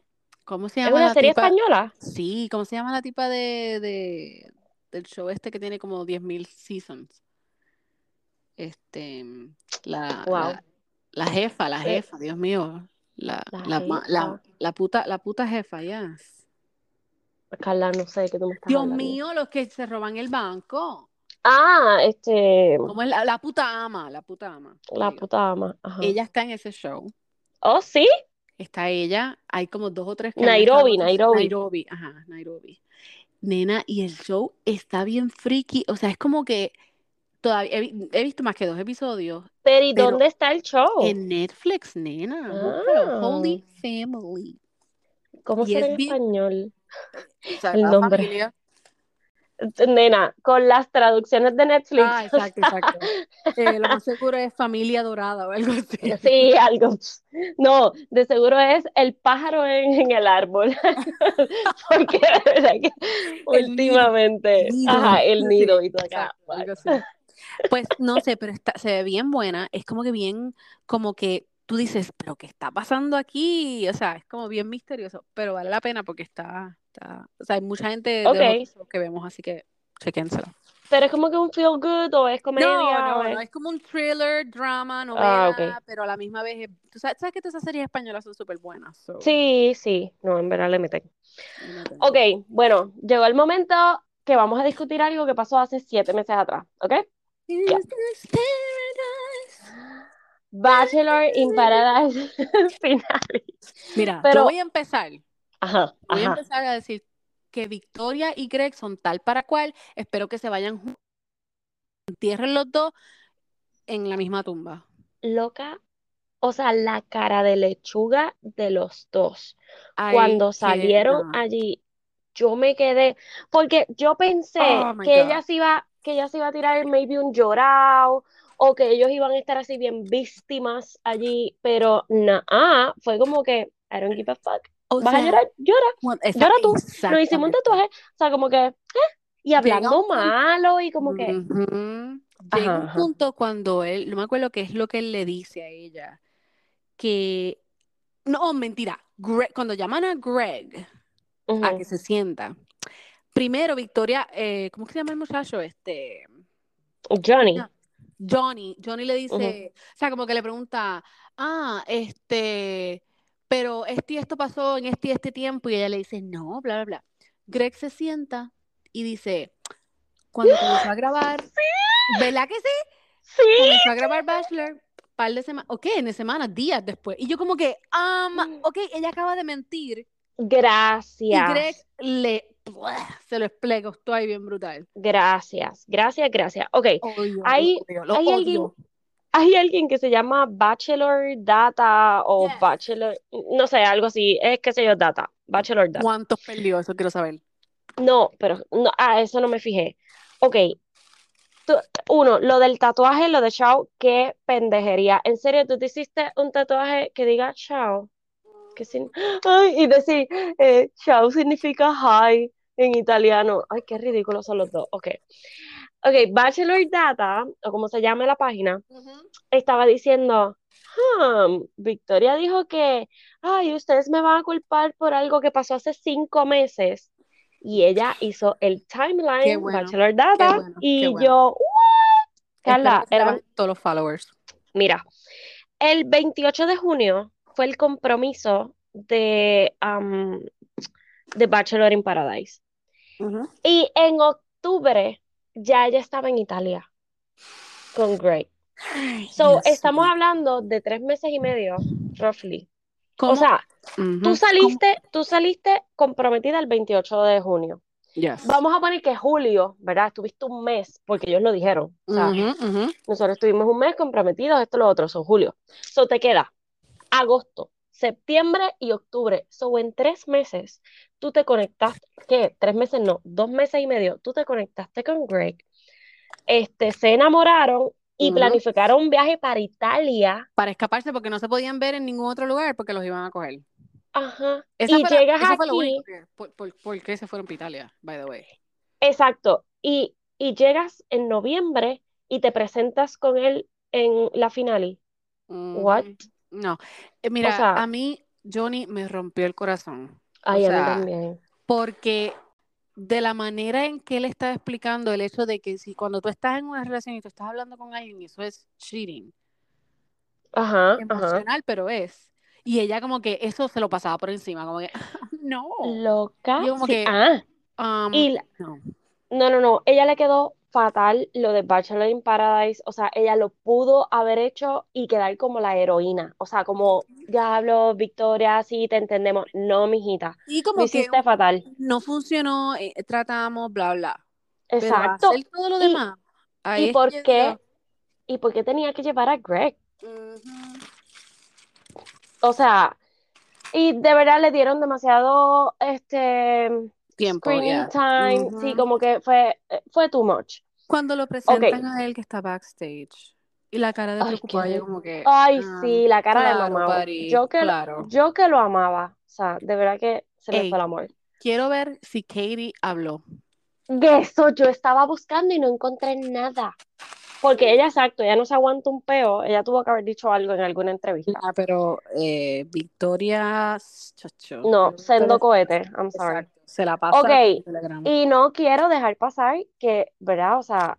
¿Cómo se llama? ¿Es una serie española? Sí, ¿cómo se llama la tipa de, del show este que tiene como 10.000 seasons. Este, la, la, jefa, la jefa, Dios mío. La, la, la, puta, la puta jefa, ya. Carla, no sé qué tú me estás Dios mío, los que se roban el banco. Ah, este. ¿Cómo es la, puta ama? La puta ama. La puta ama. Ella está en ese show. Oh, sí. Está ella, hay como dos o tres Nairobi, Nairobi. Nairobi, ajá, Nairobi. Nena, y el show está bien freaky. O sea, es como que todavía he, visto más que dos episodios. Pero ¿y dónde está el show? En Netflix, nena. Ah. Holy Family. ¿Cómo se en español? El nombre. Nena, con las traducciones de Netflix. Ah, exacto, exacto. Eh, lo más seguro es familia dorada o algo así. Sí, algo. No, de seguro es el pájaro en, el árbol. Porque de verdad que últimamente, ajá, el nido y todo acá. Pues no sé, pero está, se ve bien buena. Es como que bien, como que tú dices, pero ¿qué está pasando aquí? O sea, es como bien misterioso, pero vale la pena porque está, o sea, hay mucha gente de que vemos, así que chequénselo. Pero es como que un feel good o es comedia. No, no, no, es como un thriller, drama, ah, novela, pero a la misma vez, tú sabes, sabes que todas esas series españolas son súper buenas. Sí, sí, no, en verdad le meten. Ok, bueno, llegó el momento que vamos a discutir algo que pasó hace siete meses atrás, ¿ok? Bachelor in Paradise finales. Mira, pero, yo voy a empezar Ajá, Voy a empezar a decir que Victoria y Greg son tal para cual. Espero que se vayan juntos. Entierren los dos en la misma tumba. Loca. O sea, la cara de lechuga de los dos. Cuando salieron allí, yo me quedé. Porque yo pensé oh que ella se iba, que ella se iba a tirar maybe un llorado o que ellos iban a estar así bien víctimas allí, pero nada, fue como que I don't give a fuck. ¿Vas a llorar? Llora. llora tú. Nos hicimos un tatuaje. O sea, como que, ¿eh? Y hablando malo y como que. Llega un punto cuando él, no me acuerdo qué es lo que él le dice a ella, que. No, mentira. cuando llaman a Greg a que se sienta, primero Victoria, eh, ¿cómo se llama el muchacho? Este. Johnny. Johnny. Johnny le dice, o sea, como que le pregunta, ah, este pero este y esto pasó en este y este tiempo, y ella le dice, no, bla, bla, bla. Greg se sienta y dice, cuando comenzó a grabar, ¿verdad que sí? Sí. Comenzó a grabar Bachelor, par de semanas, ok, en semanas, días después. Y yo como que, um, ok, ella acaba de mentir. Gracias. Y Greg le, se lo explico, estoy bien brutal. Gracias, gracias, gracias. Ok, hay, hay alguien hay alguien que se llama Bachelor Data o Bachelor, no sé, algo así, es que sé yo, Data, Bachelor Data. ¿Cuántos perdió? Eso quiero saber. No, pero no, ah, eso no me fijé. Ok, uno, lo del tatuaje, lo de Chao, qué pendejería. En serio, tú te hiciste un tatuaje que diga Chao. Que sin... Ay, y decir, eh, Chao significa hi en italiano. Ay, qué ridículos son los dos. Ok. Ok, Bachelor Data, o como se llama la página, estaba diciendo, hmm, Victoria dijo que, ay, ustedes me van a culpar por algo que pasó hace cinco meses. Y ella hizo el timeline Bachelor Data y yo, ¿what? Carla, eran todos los followers. Mira, el 28 de junio fue el compromiso de, de Bachelor in Paradise. Y en octubre ya ella estaba en Italia con Greg. so, estamos hablando de tres meses y medio, roughly. O sea, tú saliste, tú saliste comprometida el 28 de junio. Vamos a poner que julio, ¿verdad? Estuviste un mes, porque ellos lo dijeron. O sea, nosotros estuvimos un mes comprometidos, esto, lo otro, son julio. Eso te queda agosto, septiembre y octubre. So, en tres meses, tú te conectaste, ¿qué? Tres meses no, dos meses y medio, tú te conectaste con Greg. Este, se enamoraron y planificaron un viaje para Italia. Para escaparse porque no se podían ver en ningún otro lugar porque los iban a coger. Ajá. y llegas aquí. por, qué se fueron para Italia, by the way? Exacto. Y, y llegas en noviembre y te presentas con él en la finale. What? No. Eh, mira, a mí Johnny me rompió el corazón. Ay, a mí también. Porque de la manera en que él está explicando el hecho de que si cuando tú estás en una relación y tú estás hablando con alguien, eso es cheating. Ajá. Emocional, pero es. Y ella como que eso se lo pasaba por encima, como que, no. Loca. como que, ah. Um, no. no, no, no. Ella le quedó fatal lo de Bachelor in Paradise, o sea, ella lo pudo haber hecho y quedar como la heroína, o sea, como diablo, Victoria, sí, te entendemos, no, mijita, y como lo hiciste fatal. No funcionó, eh, tratamos, bla, bla. Exacto. Pero todo lo demás. ¿Y, por qué? ¿Y por qué tenía que llevar a Greg? O sea, y de verdad le dieron demasiado, este, tiempo. Screening time, sí, como que fue, fue too much. Cuando lo presentan a él que está backstage y la cara de preocupada, como que. Ay, ah, sí, la cara de mamá. Yo que, yo que lo amaba, o sea, de verdad que se me fue el amor. Quiero ver si Katie habló. De eso yo estaba buscando y no encontré nada. Porque ella, exacto, ella no se aguanta un peo, ella tuvo que haber dicho algo en alguna entrevista. Ah, pero eh, Victoria, chacho, No, sendo cohete, I'm sorry. se la pasa. Ok, y no quiero dejar pasar que, ¿verdad? O sea,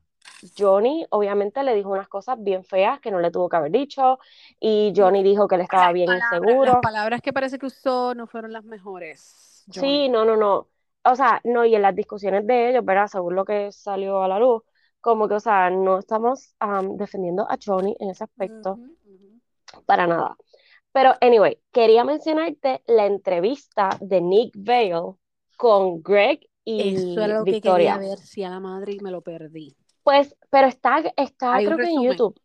Johnny obviamente le dijo unas cosas bien feas que no le tuvo que haber dicho y Johnny dijo que él estaba bien inseguro. Las palabras que parece que usó no fueron las mejores. Sí, no, no, no. O sea, no, y en las discusiones de ellos, ¿verdad? Según lo que salió a la luz, como que, o sea, no estamos defendiendo a Johnny en ese aspecto, para nada. Pero, anyway, quería mencionarte la entrevista de Nick Vale con Greg y Eso era lo que quería ver si a la madre me lo perdí. Pues, pero está, está creo que en YouTube.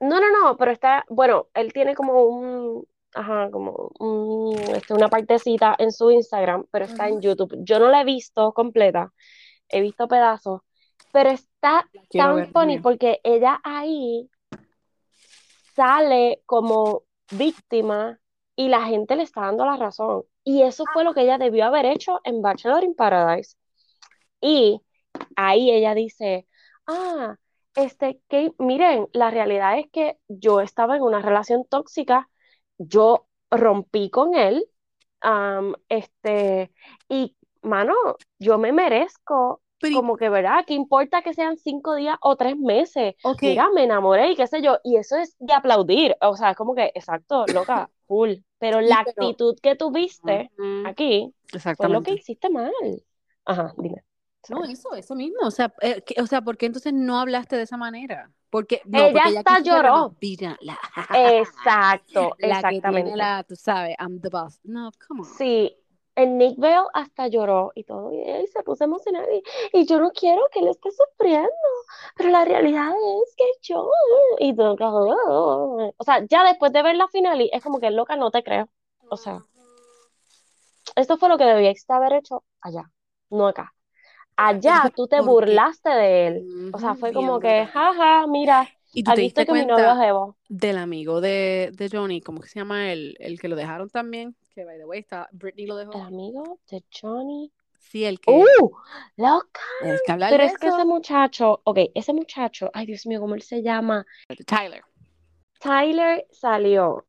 No, no, no, pero está, bueno, él tiene como un, ajá, como un, este, una partecita en su Instagram, pero está en YouTube. Yo no la he visto completa, he visto pedazos, pero está tan funny porque ella ahí sale como víctima y la gente le está dando la razón. Y eso fue lo que ella debió haber hecho en Bachelor in Paradise. Y ahí ella dice, ah, este, que miren, la realidad es que yo estaba en una relación tóxica, yo rompí con él, este, y mano, yo me merezco como que, ¿verdad? ¿Qué importa que sean cinco días o tres meses? Mira, me enamoré y qué sé yo. Y eso es de aplaudir. O sea, es como que, exacto, loca, cool. Pero la actitud que tuviste aquí fue lo que hiciste mal. Ajá, dime. No, eso, eso mismo. O sea, eh, o sea, ¿por qué entonces no hablaste de esa manera? Porque ella hasta lloró. Exacto, la exactamente. la, tú sabes, I'm the boss. No, come on. Sí, el Nick Bell hasta lloró y todo, y, se puso emocionado y, yo no quiero que él esté sufriendo, pero la realidad es que yo, y todo, o sea, ya después de ver la final, y es como que loca, no te creo, o sea, esto fue lo que debía haber hecho allá, no acá. Allá tú te burlaste de él, o sea, fue como que, jaja, mira, ¿Y tú te diste cuenta del amigo de, de Johnny, ¿cómo se llama él? El que lo dejaron también, que by the way está, Britney lo dejó. El amigo de Johnny. Sí, el que. ¡Uh! ¡Loca! Pero es que ese muchacho, ok, ese muchacho, ay Dios mío, ¿cómo él se llama? Tyler. Tyler salió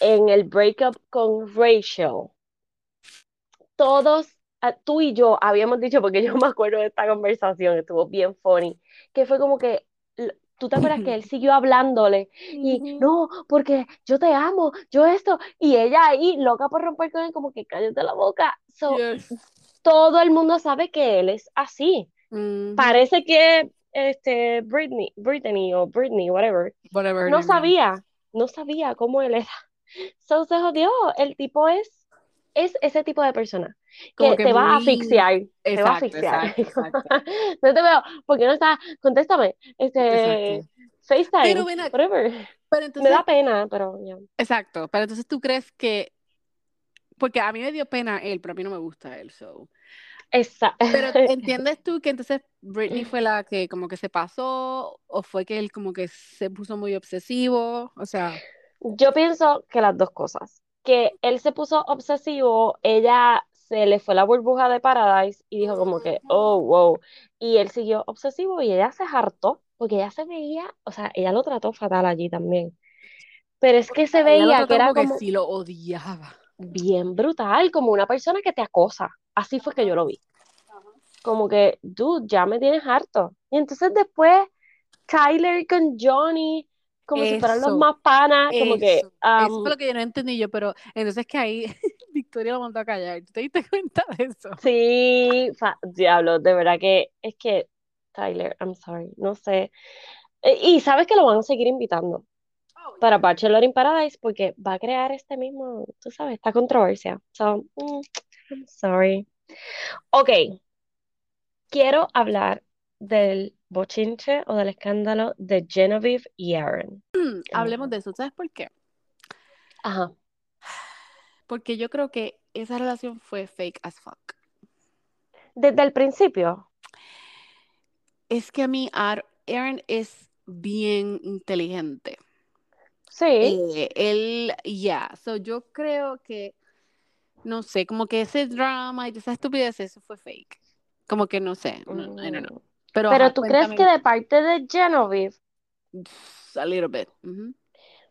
en el breakup con Rachel. Todos, ah, tú y yo habíamos dicho, porque yo me acuerdo de esta conversación, estuvo bien funny, que fue como que tú te acuerdas que él siguió hablándole y no, porque yo te amo, yo esto, y ella ahí loca por romper con él como que cállate la boca. Todo el mundo sabe que él es así. Parece que este Britney, Britney o Britney, whatever, no sabía, no sabía cómo él era. So se jodió, el tipo es es ese tipo de persona que, te va a asfixiar. te va a asfixiar. no te veo, porque no está, contéstame, este, FaceTime, whatever. me da pena, pero ya. Exacto, pero entonces tú crees que, porque a mí me dio pena él, pero a mí no me gusta él, so. Exacto. Pero ¿entiendes tú que entonces Britney fue la que como que se pasó o fue que él como que se puso muy obsesivo? O sea... Yo pienso que las dos cosas. Que él se puso obsesivo, ella se le fue la burbuja de Paradise y dijo como que, oh, wow. Y él siguió obsesivo y ella se hartó porque ella se veía, o sea, ella lo trató fatal allí también. Pero es que se veía que era como... Que sí lo odiaba. Bien brutal, como una persona que te acosa. Así fue que yo lo vi. Como que, dude, ya me tienes harto. Y entonces después, Tyler con Johnny, como si fueran los más panas, como que... eso fue lo que yo no entendí yo, pero entonces que ahí Victoria lo mandó a callar. ¿Tú te diste cuenta de eso? Sí, diablo, de verdad que es que Tyler, I'm sorry, no sé. E, y sabes que lo van a seguir invitando oh, para Bachelor in Paradise porque va a crear este mismo, tú sabes, esta controversia. So, mm, I'm sorry. Ok, quiero hablar del bochinche o del escándalo de Genevieve y Aaron. Mm, hablemos de eso, ¿sabes por qué? Ajá. Porque yo creo que esa relación fue fake as fuck. Desde el principio. Es que a mí Aaron es bien inteligente. Sí. Eh, él, ya, so yo creo que no sé, como que ese drama y esa estupidez, eso fue fake. Como que no sé, no, mm. Pero, Pero tú crees que de parte de Genevieve? A little bit.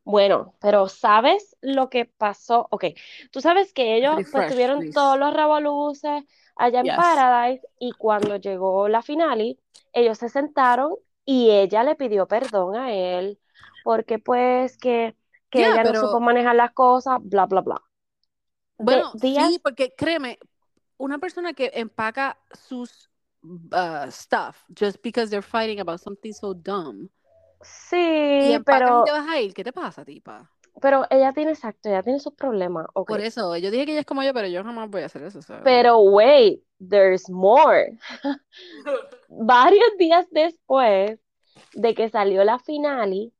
Bueno, pero ¿sabes lo que pasó? Ok, tú sabes que ellos pues, tuvieron todos los revoluces allá en Paradise y cuando llegó la finale, ellos se sentaron y ella le pidió perdón a él porque pues que, que ella no supo manejar las cosas, bla, bla, bla. Bueno, sí, porque créeme, una persona que empaca sus uh, stuff just because they're fighting about something so dumb. Sí, pero. te vas a ir? ¿Qué te pasa, tipa? Pero ella tiene exacto, ella tiene sus problemas. Por eso, yo dije que ella es como yo, pero yo jamás voy a hacer eso. Pero wait, there's more. Varios días después de que salió la finale,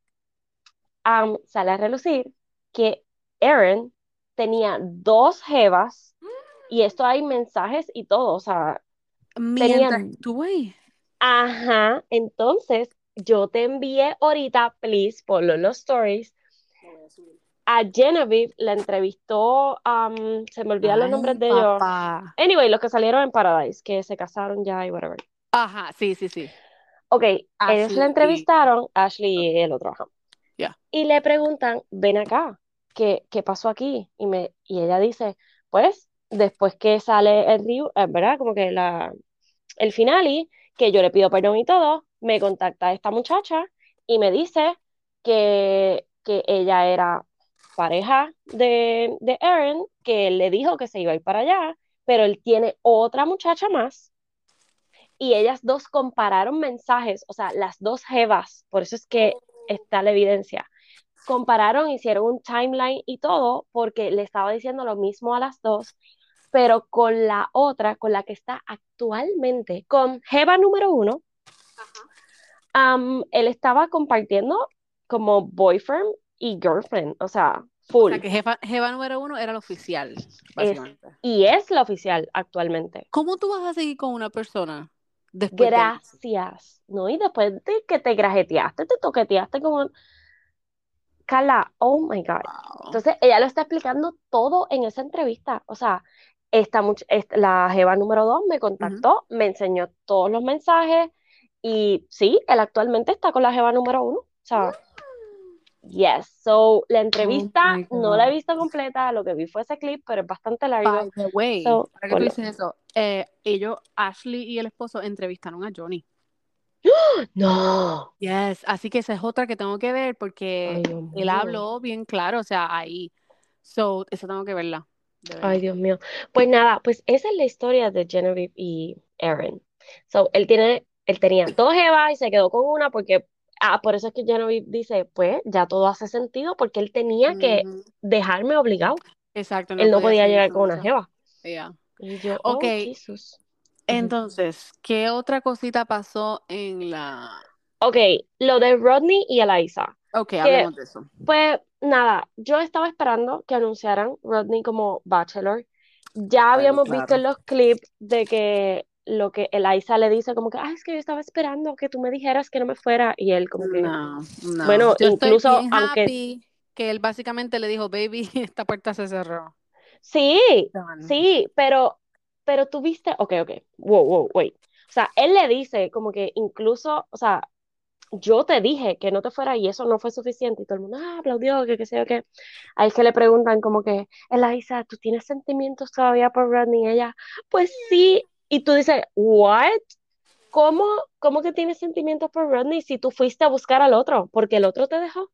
um, sale a relucir que Aaron tenía dos jevas y esto hay mensajes y todo, o sea, mientras Ajá, entonces yo te envié ahorita, please, por los stories. A Genevieve la entrevistó, se me olvidan los nombres de ellos. Anyway, los que salieron en Paradise, que se casaron ya y whatever. Ajá, sí, sí, sí. Ok, ellos la entrevistaron, Ashley y el otro, ajá. Y le preguntan, ven acá, ¿qué, pasó aquí? Y, me, y ella dice, pues, después que sale el río, eh, ¿verdad? Como que la, el final y que yo le pido perdón y todo, me contacta esta muchacha y me dice que, que ella era pareja de, de Aaron, que él le dijo que se iba a ir para allá, pero él tiene otra muchacha más y ellas dos compararon mensajes, o sea, las dos jevas, por eso es que está la evidencia compararon, hicieron un timeline y todo, porque le estaba diciendo lo mismo a las dos, pero con la otra, con la que está actualmente, con Jeva número uno, él estaba compartiendo como boyfriend y girlfriend, o sea, full. O sea, que Jeva, número uno era la oficial, básicamente. y es la oficial actualmente. ¿Cómo tú vas a seguir con una persona? Después Gracias. No, y después de que te grajeteaste, te toqueteaste como Carla, oh my God. Entonces, ella lo está explicando todo en esa entrevista. O sea, esta, la Jeva número dos me contactó, me enseñó todos los mensajes y sí, él actualmente está con la Jeva número uno. O sea, yes. So, la entrevista oh no la he visto completa, lo que vi fue ese clip, pero es bastante largo. By the way, para que tú dices eso, eh, ellos, Ashley y el esposo, entrevistaron a Johnny. No. Yes, así que esa es otra que tengo que ver porque él habló bien claro, o sea, ahí. So, esa tengo que verla. Ay, Dios mío. Pues nada, pues esa es la historia de Genevieve y Aaron. So, él tiene, él tenía dos Eva y se quedó con una porque, ah, por eso es que Genevieve dice, pues ya todo hace sentido porque él tenía que dejarme obligado. Exacto. él no podía llegar con una jeva. Y yo, ok. Oh, Entonces, ¿qué otra cosita pasó en la... Ok, lo de Rodney y Eliza. Ok, hablemos de eso. Pues nada, yo estaba esperando que anunciaran Rodney como Bachelor. Ya habíamos visto en los clips de que lo que Eliza le dice como que, ay, es que yo estaba esperando que tú me dijeras que no me fuera y él como que, no, no. bueno, incluso aunque que él básicamente le dijo, baby, esta puerta se cerró. Sí, sí, pero, pero tú viste, ok, ok, wow, wow, wait. O sea, él le dice como que incluso, o sea, yo te dije que no te fuera y eso no fue suficiente. Y todo el mundo, ah, aplaudió, que qué sé yo qué. Ahí es que le preguntan como que, Eliza, ¿tú tienes sentimientos todavía por Rodney? Y ella, pues sí. Y tú dices, ¿what? ¿Cómo, ¿Cómo que tienes sentimientos por Rodney si tú fuiste a buscar al otro? Porque el otro te dejó.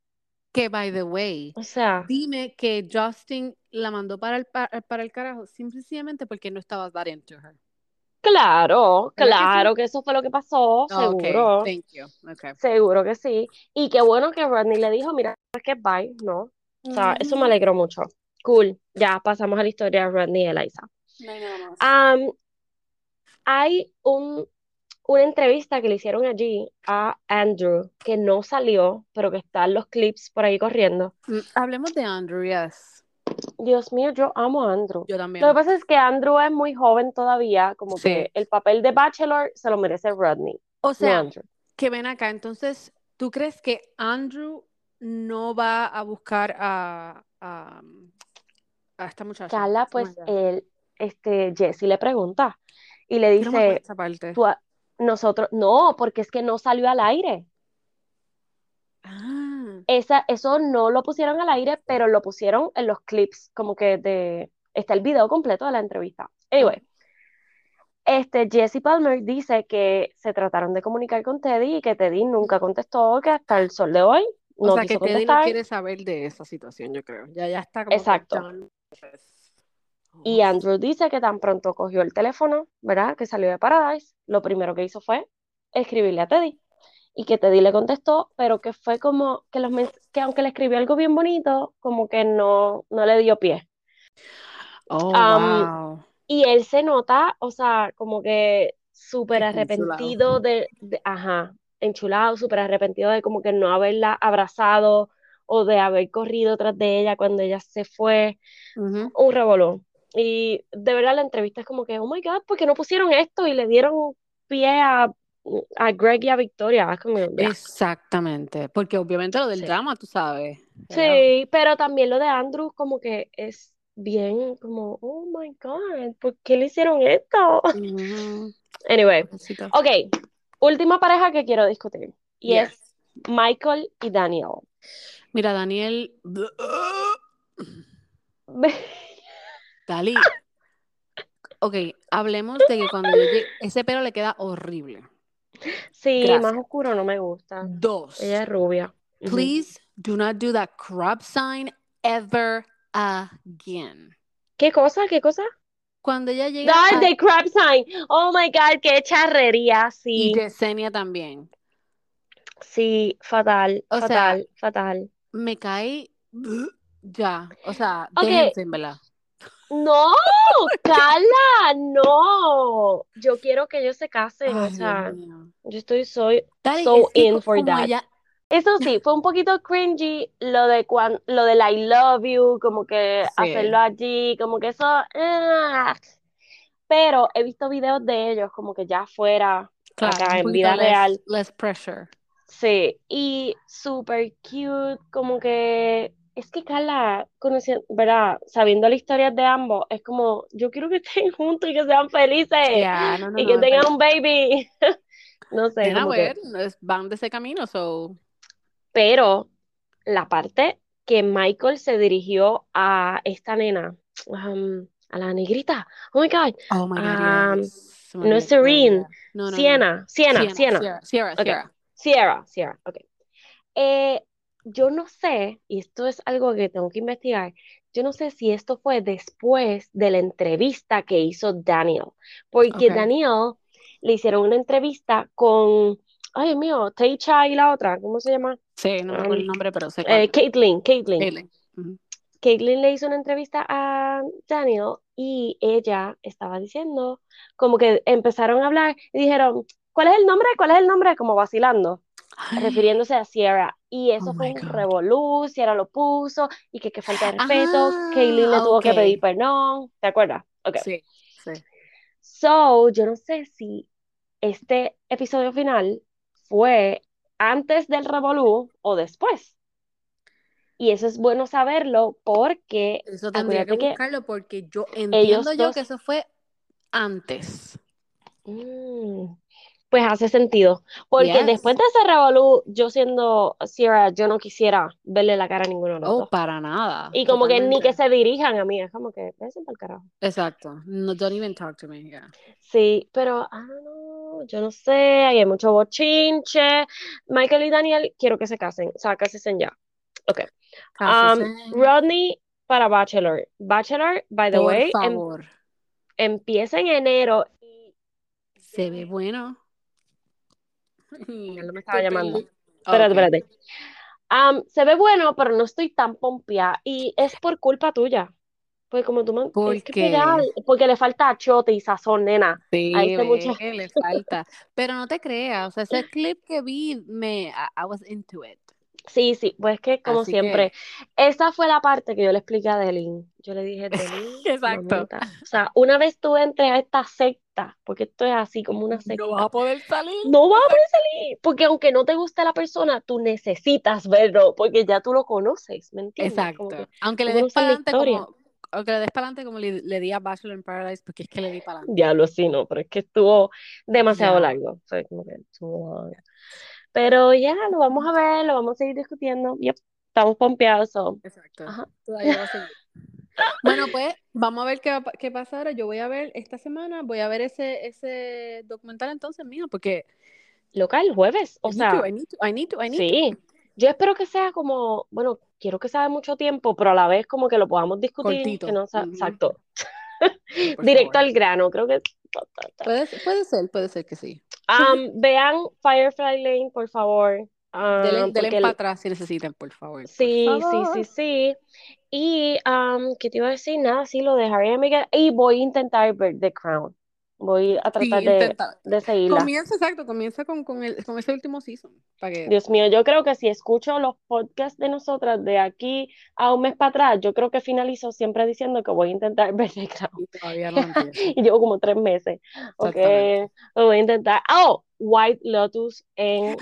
Que, by the way, o sea, dime que Justin la mandó para el, para el carajo simplemente porque no estabas that into her. Claro, claro que, eso fue lo que pasó, seguro. Thank you. Seguro que sí. Y qué bueno que Rodney le dijo, mira, es que bye, ¿no? O sea, eso me alegró mucho. Cool. Ya pasamos a la historia de Rodney y Eliza. hay un, una entrevista que le hicieron allí a Andrew que no salió, pero que están los clips por ahí corriendo. Mm, hablemos de Andrew, yes. Dios mío, yo amo a Andrew. Yo también. Lo que pasa es que Andrew es muy joven todavía, como que el papel de Bachelor se lo merece Rodney. O sea, que ven acá, entonces, ¿tú crees que Andrew no va a buscar a, a, esta muchacha? Carla, pues él, este, Jesse le pregunta y le dice, nosotros, no, porque es que no salió al aire. Ah esa, eso no lo pusieron al aire, pero lo pusieron en los clips, como que de, está el video completo de la entrevista. Anyway, este, Jesse Palmer dice que se trataron de comunicar con Teddy y que Teddy nunca contestó, que hasta el sol de hoy no o sea, que Teddy no quiere saber de esa situación, yo creo. Ya, ya está como Exacto. Y Andrew dice que tan pronto cogió el teléfono, ¿verdad? Que salió de Paradise, lo primero que hizo fue escribirle a Teddy y que Teddy le contestó, pero que fue como que, los que aunque le escribió algo bien bonito, como que no, no le dio pie. Oh, wow. Y él se nota, o sea, como que súper arrepentido de, ajá, enchulado, súper arrepentido de como que no haberla abrazado o de haber corrido tras de ella cuando ella se fue. Un revolón. Y de verdad la entrevista es como que, oh my God, ¿por qué no pusieron esto y le dieron pie a a Greg y a Victoria. Exactamente, porque obviamente lo del drama, tú sabes. Sí, pero también lo de Andrew como que es bien como, oh my God, ¿por qué le hicieron esto? Anyway, ok, última pareja que quiero discutir y es Michael y Daniel. Mira, Daniel... Dali. Ok, hablemos de que cuando yo llegué, ese pelo le queda horrible. Sí, más oscuro no me gusta. Dos. Ella es rubia. Please do not do that crop sign ever again. ¿Qué cosa? ¿Qué cosa? Cuando ella llega. ¡Ay, the crop sign! Oh my god, qué charrería, sí. Y Yesenia también. Sí, fatal, fatal, fatal. Me cae. Ya, o sea, okay. déjense, ¿verdad? No, Carla, no. Yo quiero que ellos se casen, o sea, yo estoy soy so in for that. Eso sí, fue un poquito cringy lo de cuando, lo del I love you, como que hacerlo allí, como que eso. Ah. Pero he visto videos de ellos como que ya fuera acá en vida real. Less pressure. Sí, y super cute, como que es que Carla, conociendo, ¿verdad? Sabiendo la historia de ambos, es como, yo quiero que estén juntos y que sean felices y que tengan un baby. no sé. A ver, van de ese camino, so. Pero la parte que Michael se dirigió a esta nena, um, a la negrita, oh my God, oh my God um, no es Serene, Siena, Siena, Siena, Sierra, Sierra, Sierra, Sierra, ok. Eh, yo no sé, y esto es algo que tengo que investigar, yo no sé si esto fue después de la entrevista que hizo Daniel, porque Daniel le hicieron una entrevista con, ay Dios mío, Teicha y la otra, ¿cómo se llama? Sí, no me acuerdo el nombre, pero sé. Eh, Caitlyn, Caitlyn. Caitlyn le hizo una entrevista a Daniel y ella estaba diciendo, como que empezaron a hablar y dijeron, ¿cuál es el nombre? ¿Cuál es el nombre? Como vacilando, refiriéndose a Sierra. Y eso oh fue un revolú, Sierra lo puso y que, qué falta de respeto, ah, Caitlyn le tuvo que pedir perdón, ¿te acuerdas? Okay. Sí, sí. So, yo no sé si este episodio final fue antes del revolú o después. Y eso es bueno saberlo porque... Eso tendría que buscarlo porque yo entiendo yo que eso fue antes. Mm, pues hace sentido. Porque después de ese revolú, yo siendo Sierra, yo no quisiera verle la cara a ninguno de los oh, para nada. Y como que ni que se dirijan a mí, es como que, ese el carajo. Exacto. No, don't even talk to me. Sí, pero, ah, no, yo no sé, hay mucho bochinche. Michael y Daniel, quiero que se casen, o sea, que se casen ya. Ok. Um, Rodney para Bachelor. Bachelor, by the way, em, empieza en enero. Se ve bueno. Él me estaba llamando. Espérate, espérate. Um, se ve bueno, pero no estoy tan pompia y es por culpa tuya. Pues como tú me... ¿Por porque le falta chote y sazón, nena. Sí, le falta. Pero no te creas, o sea, ese clip que vi, me, I was into it. Sí, sí, pues que como siempre, esa fue la parte que yo le expliqué a Delin. Yo le dije, Delin, exacto. O sea, una vez tú entres a esta secta, porque esto es así como una secta. No vas a poder salir. No vas a poder salir, porque aunque no te guste la persona, tú necesitas verlo, porque ya tú lo conoces, ¿me entiendes? Exacto. aunque le des para adelante como, aunque le des para adelante como le, di a Bachelor in Paradise, porque es que le di para adelante. Diablo, sí, no, pero es que estuvo demasiado largo. O sea, como que estuvo... Pero ya, lo vamos a ver, lo vamos a seguir discutiendo. Yep, estamos pompeados. Exacto. Todavía va a seguir. Bueno, pues vamos a ver qué, qué pasa ahora. Yo voy a ver esta semana, voy a ver ese, ese documental entonces mío, porque... Local, jueves, o sea... I need to, I need to, I need sí. Yo espero que sea como, bueno, quiero que sea de mucho tiempo, pero a la vez como que lo podamos discutir. Que no Exacto. Directo al grano, creo que... Puede, puede ser, puede ser que sí. Um, vean Firefly Lane, por favor. Um, denle, para atrás si necesitan, por favor. Sí, sí, sí, sí. Y, um, ¿qué te iba a decir? Nada, sí, lo de Harry y Miguel. Y voy a intentar ver The Crown. Voy a tratar de, de, seguirla. Comienza, exacto, comienza con, con, el, con ese último season. Dios mío, yo creo que si escucho los podcasts de nosotras de aquí a un mes para atrás, yo creo que finalizo siempre diciendo que voy a intentar ver The Crown. Y todavía no y llevo como tres meses. Ok, lo voy a intentar. ¡Oh! White Lotus en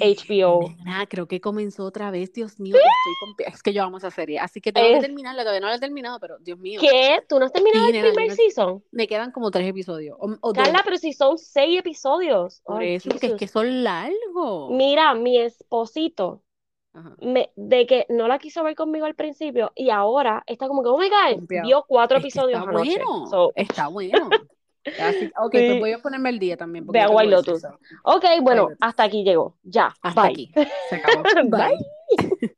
HBO. creo que comenzó otra vez, Dios mío, estoy es que yo amo esa serie, así que tengo que terminarla, todavía no la he terminado, pero Dios mío. ¿Qué? ¿Tú no has terminado el primer season? Me quedan como tres episodios. O, Carla, pero si son seis episodios. Por eso, porque es que son largos. Mira, mi esposito, Me, de que no la quiso ver conmigo al principio y ahora está como que, oh my god, vio cuatro episodios está Bueno, está bueno. Ok, pues voy a ponerme el día también. Ve a White Lotus. Ok, bueno, hasta aquí llegó. Ya. Hasta aquí. Se acabó. Bye.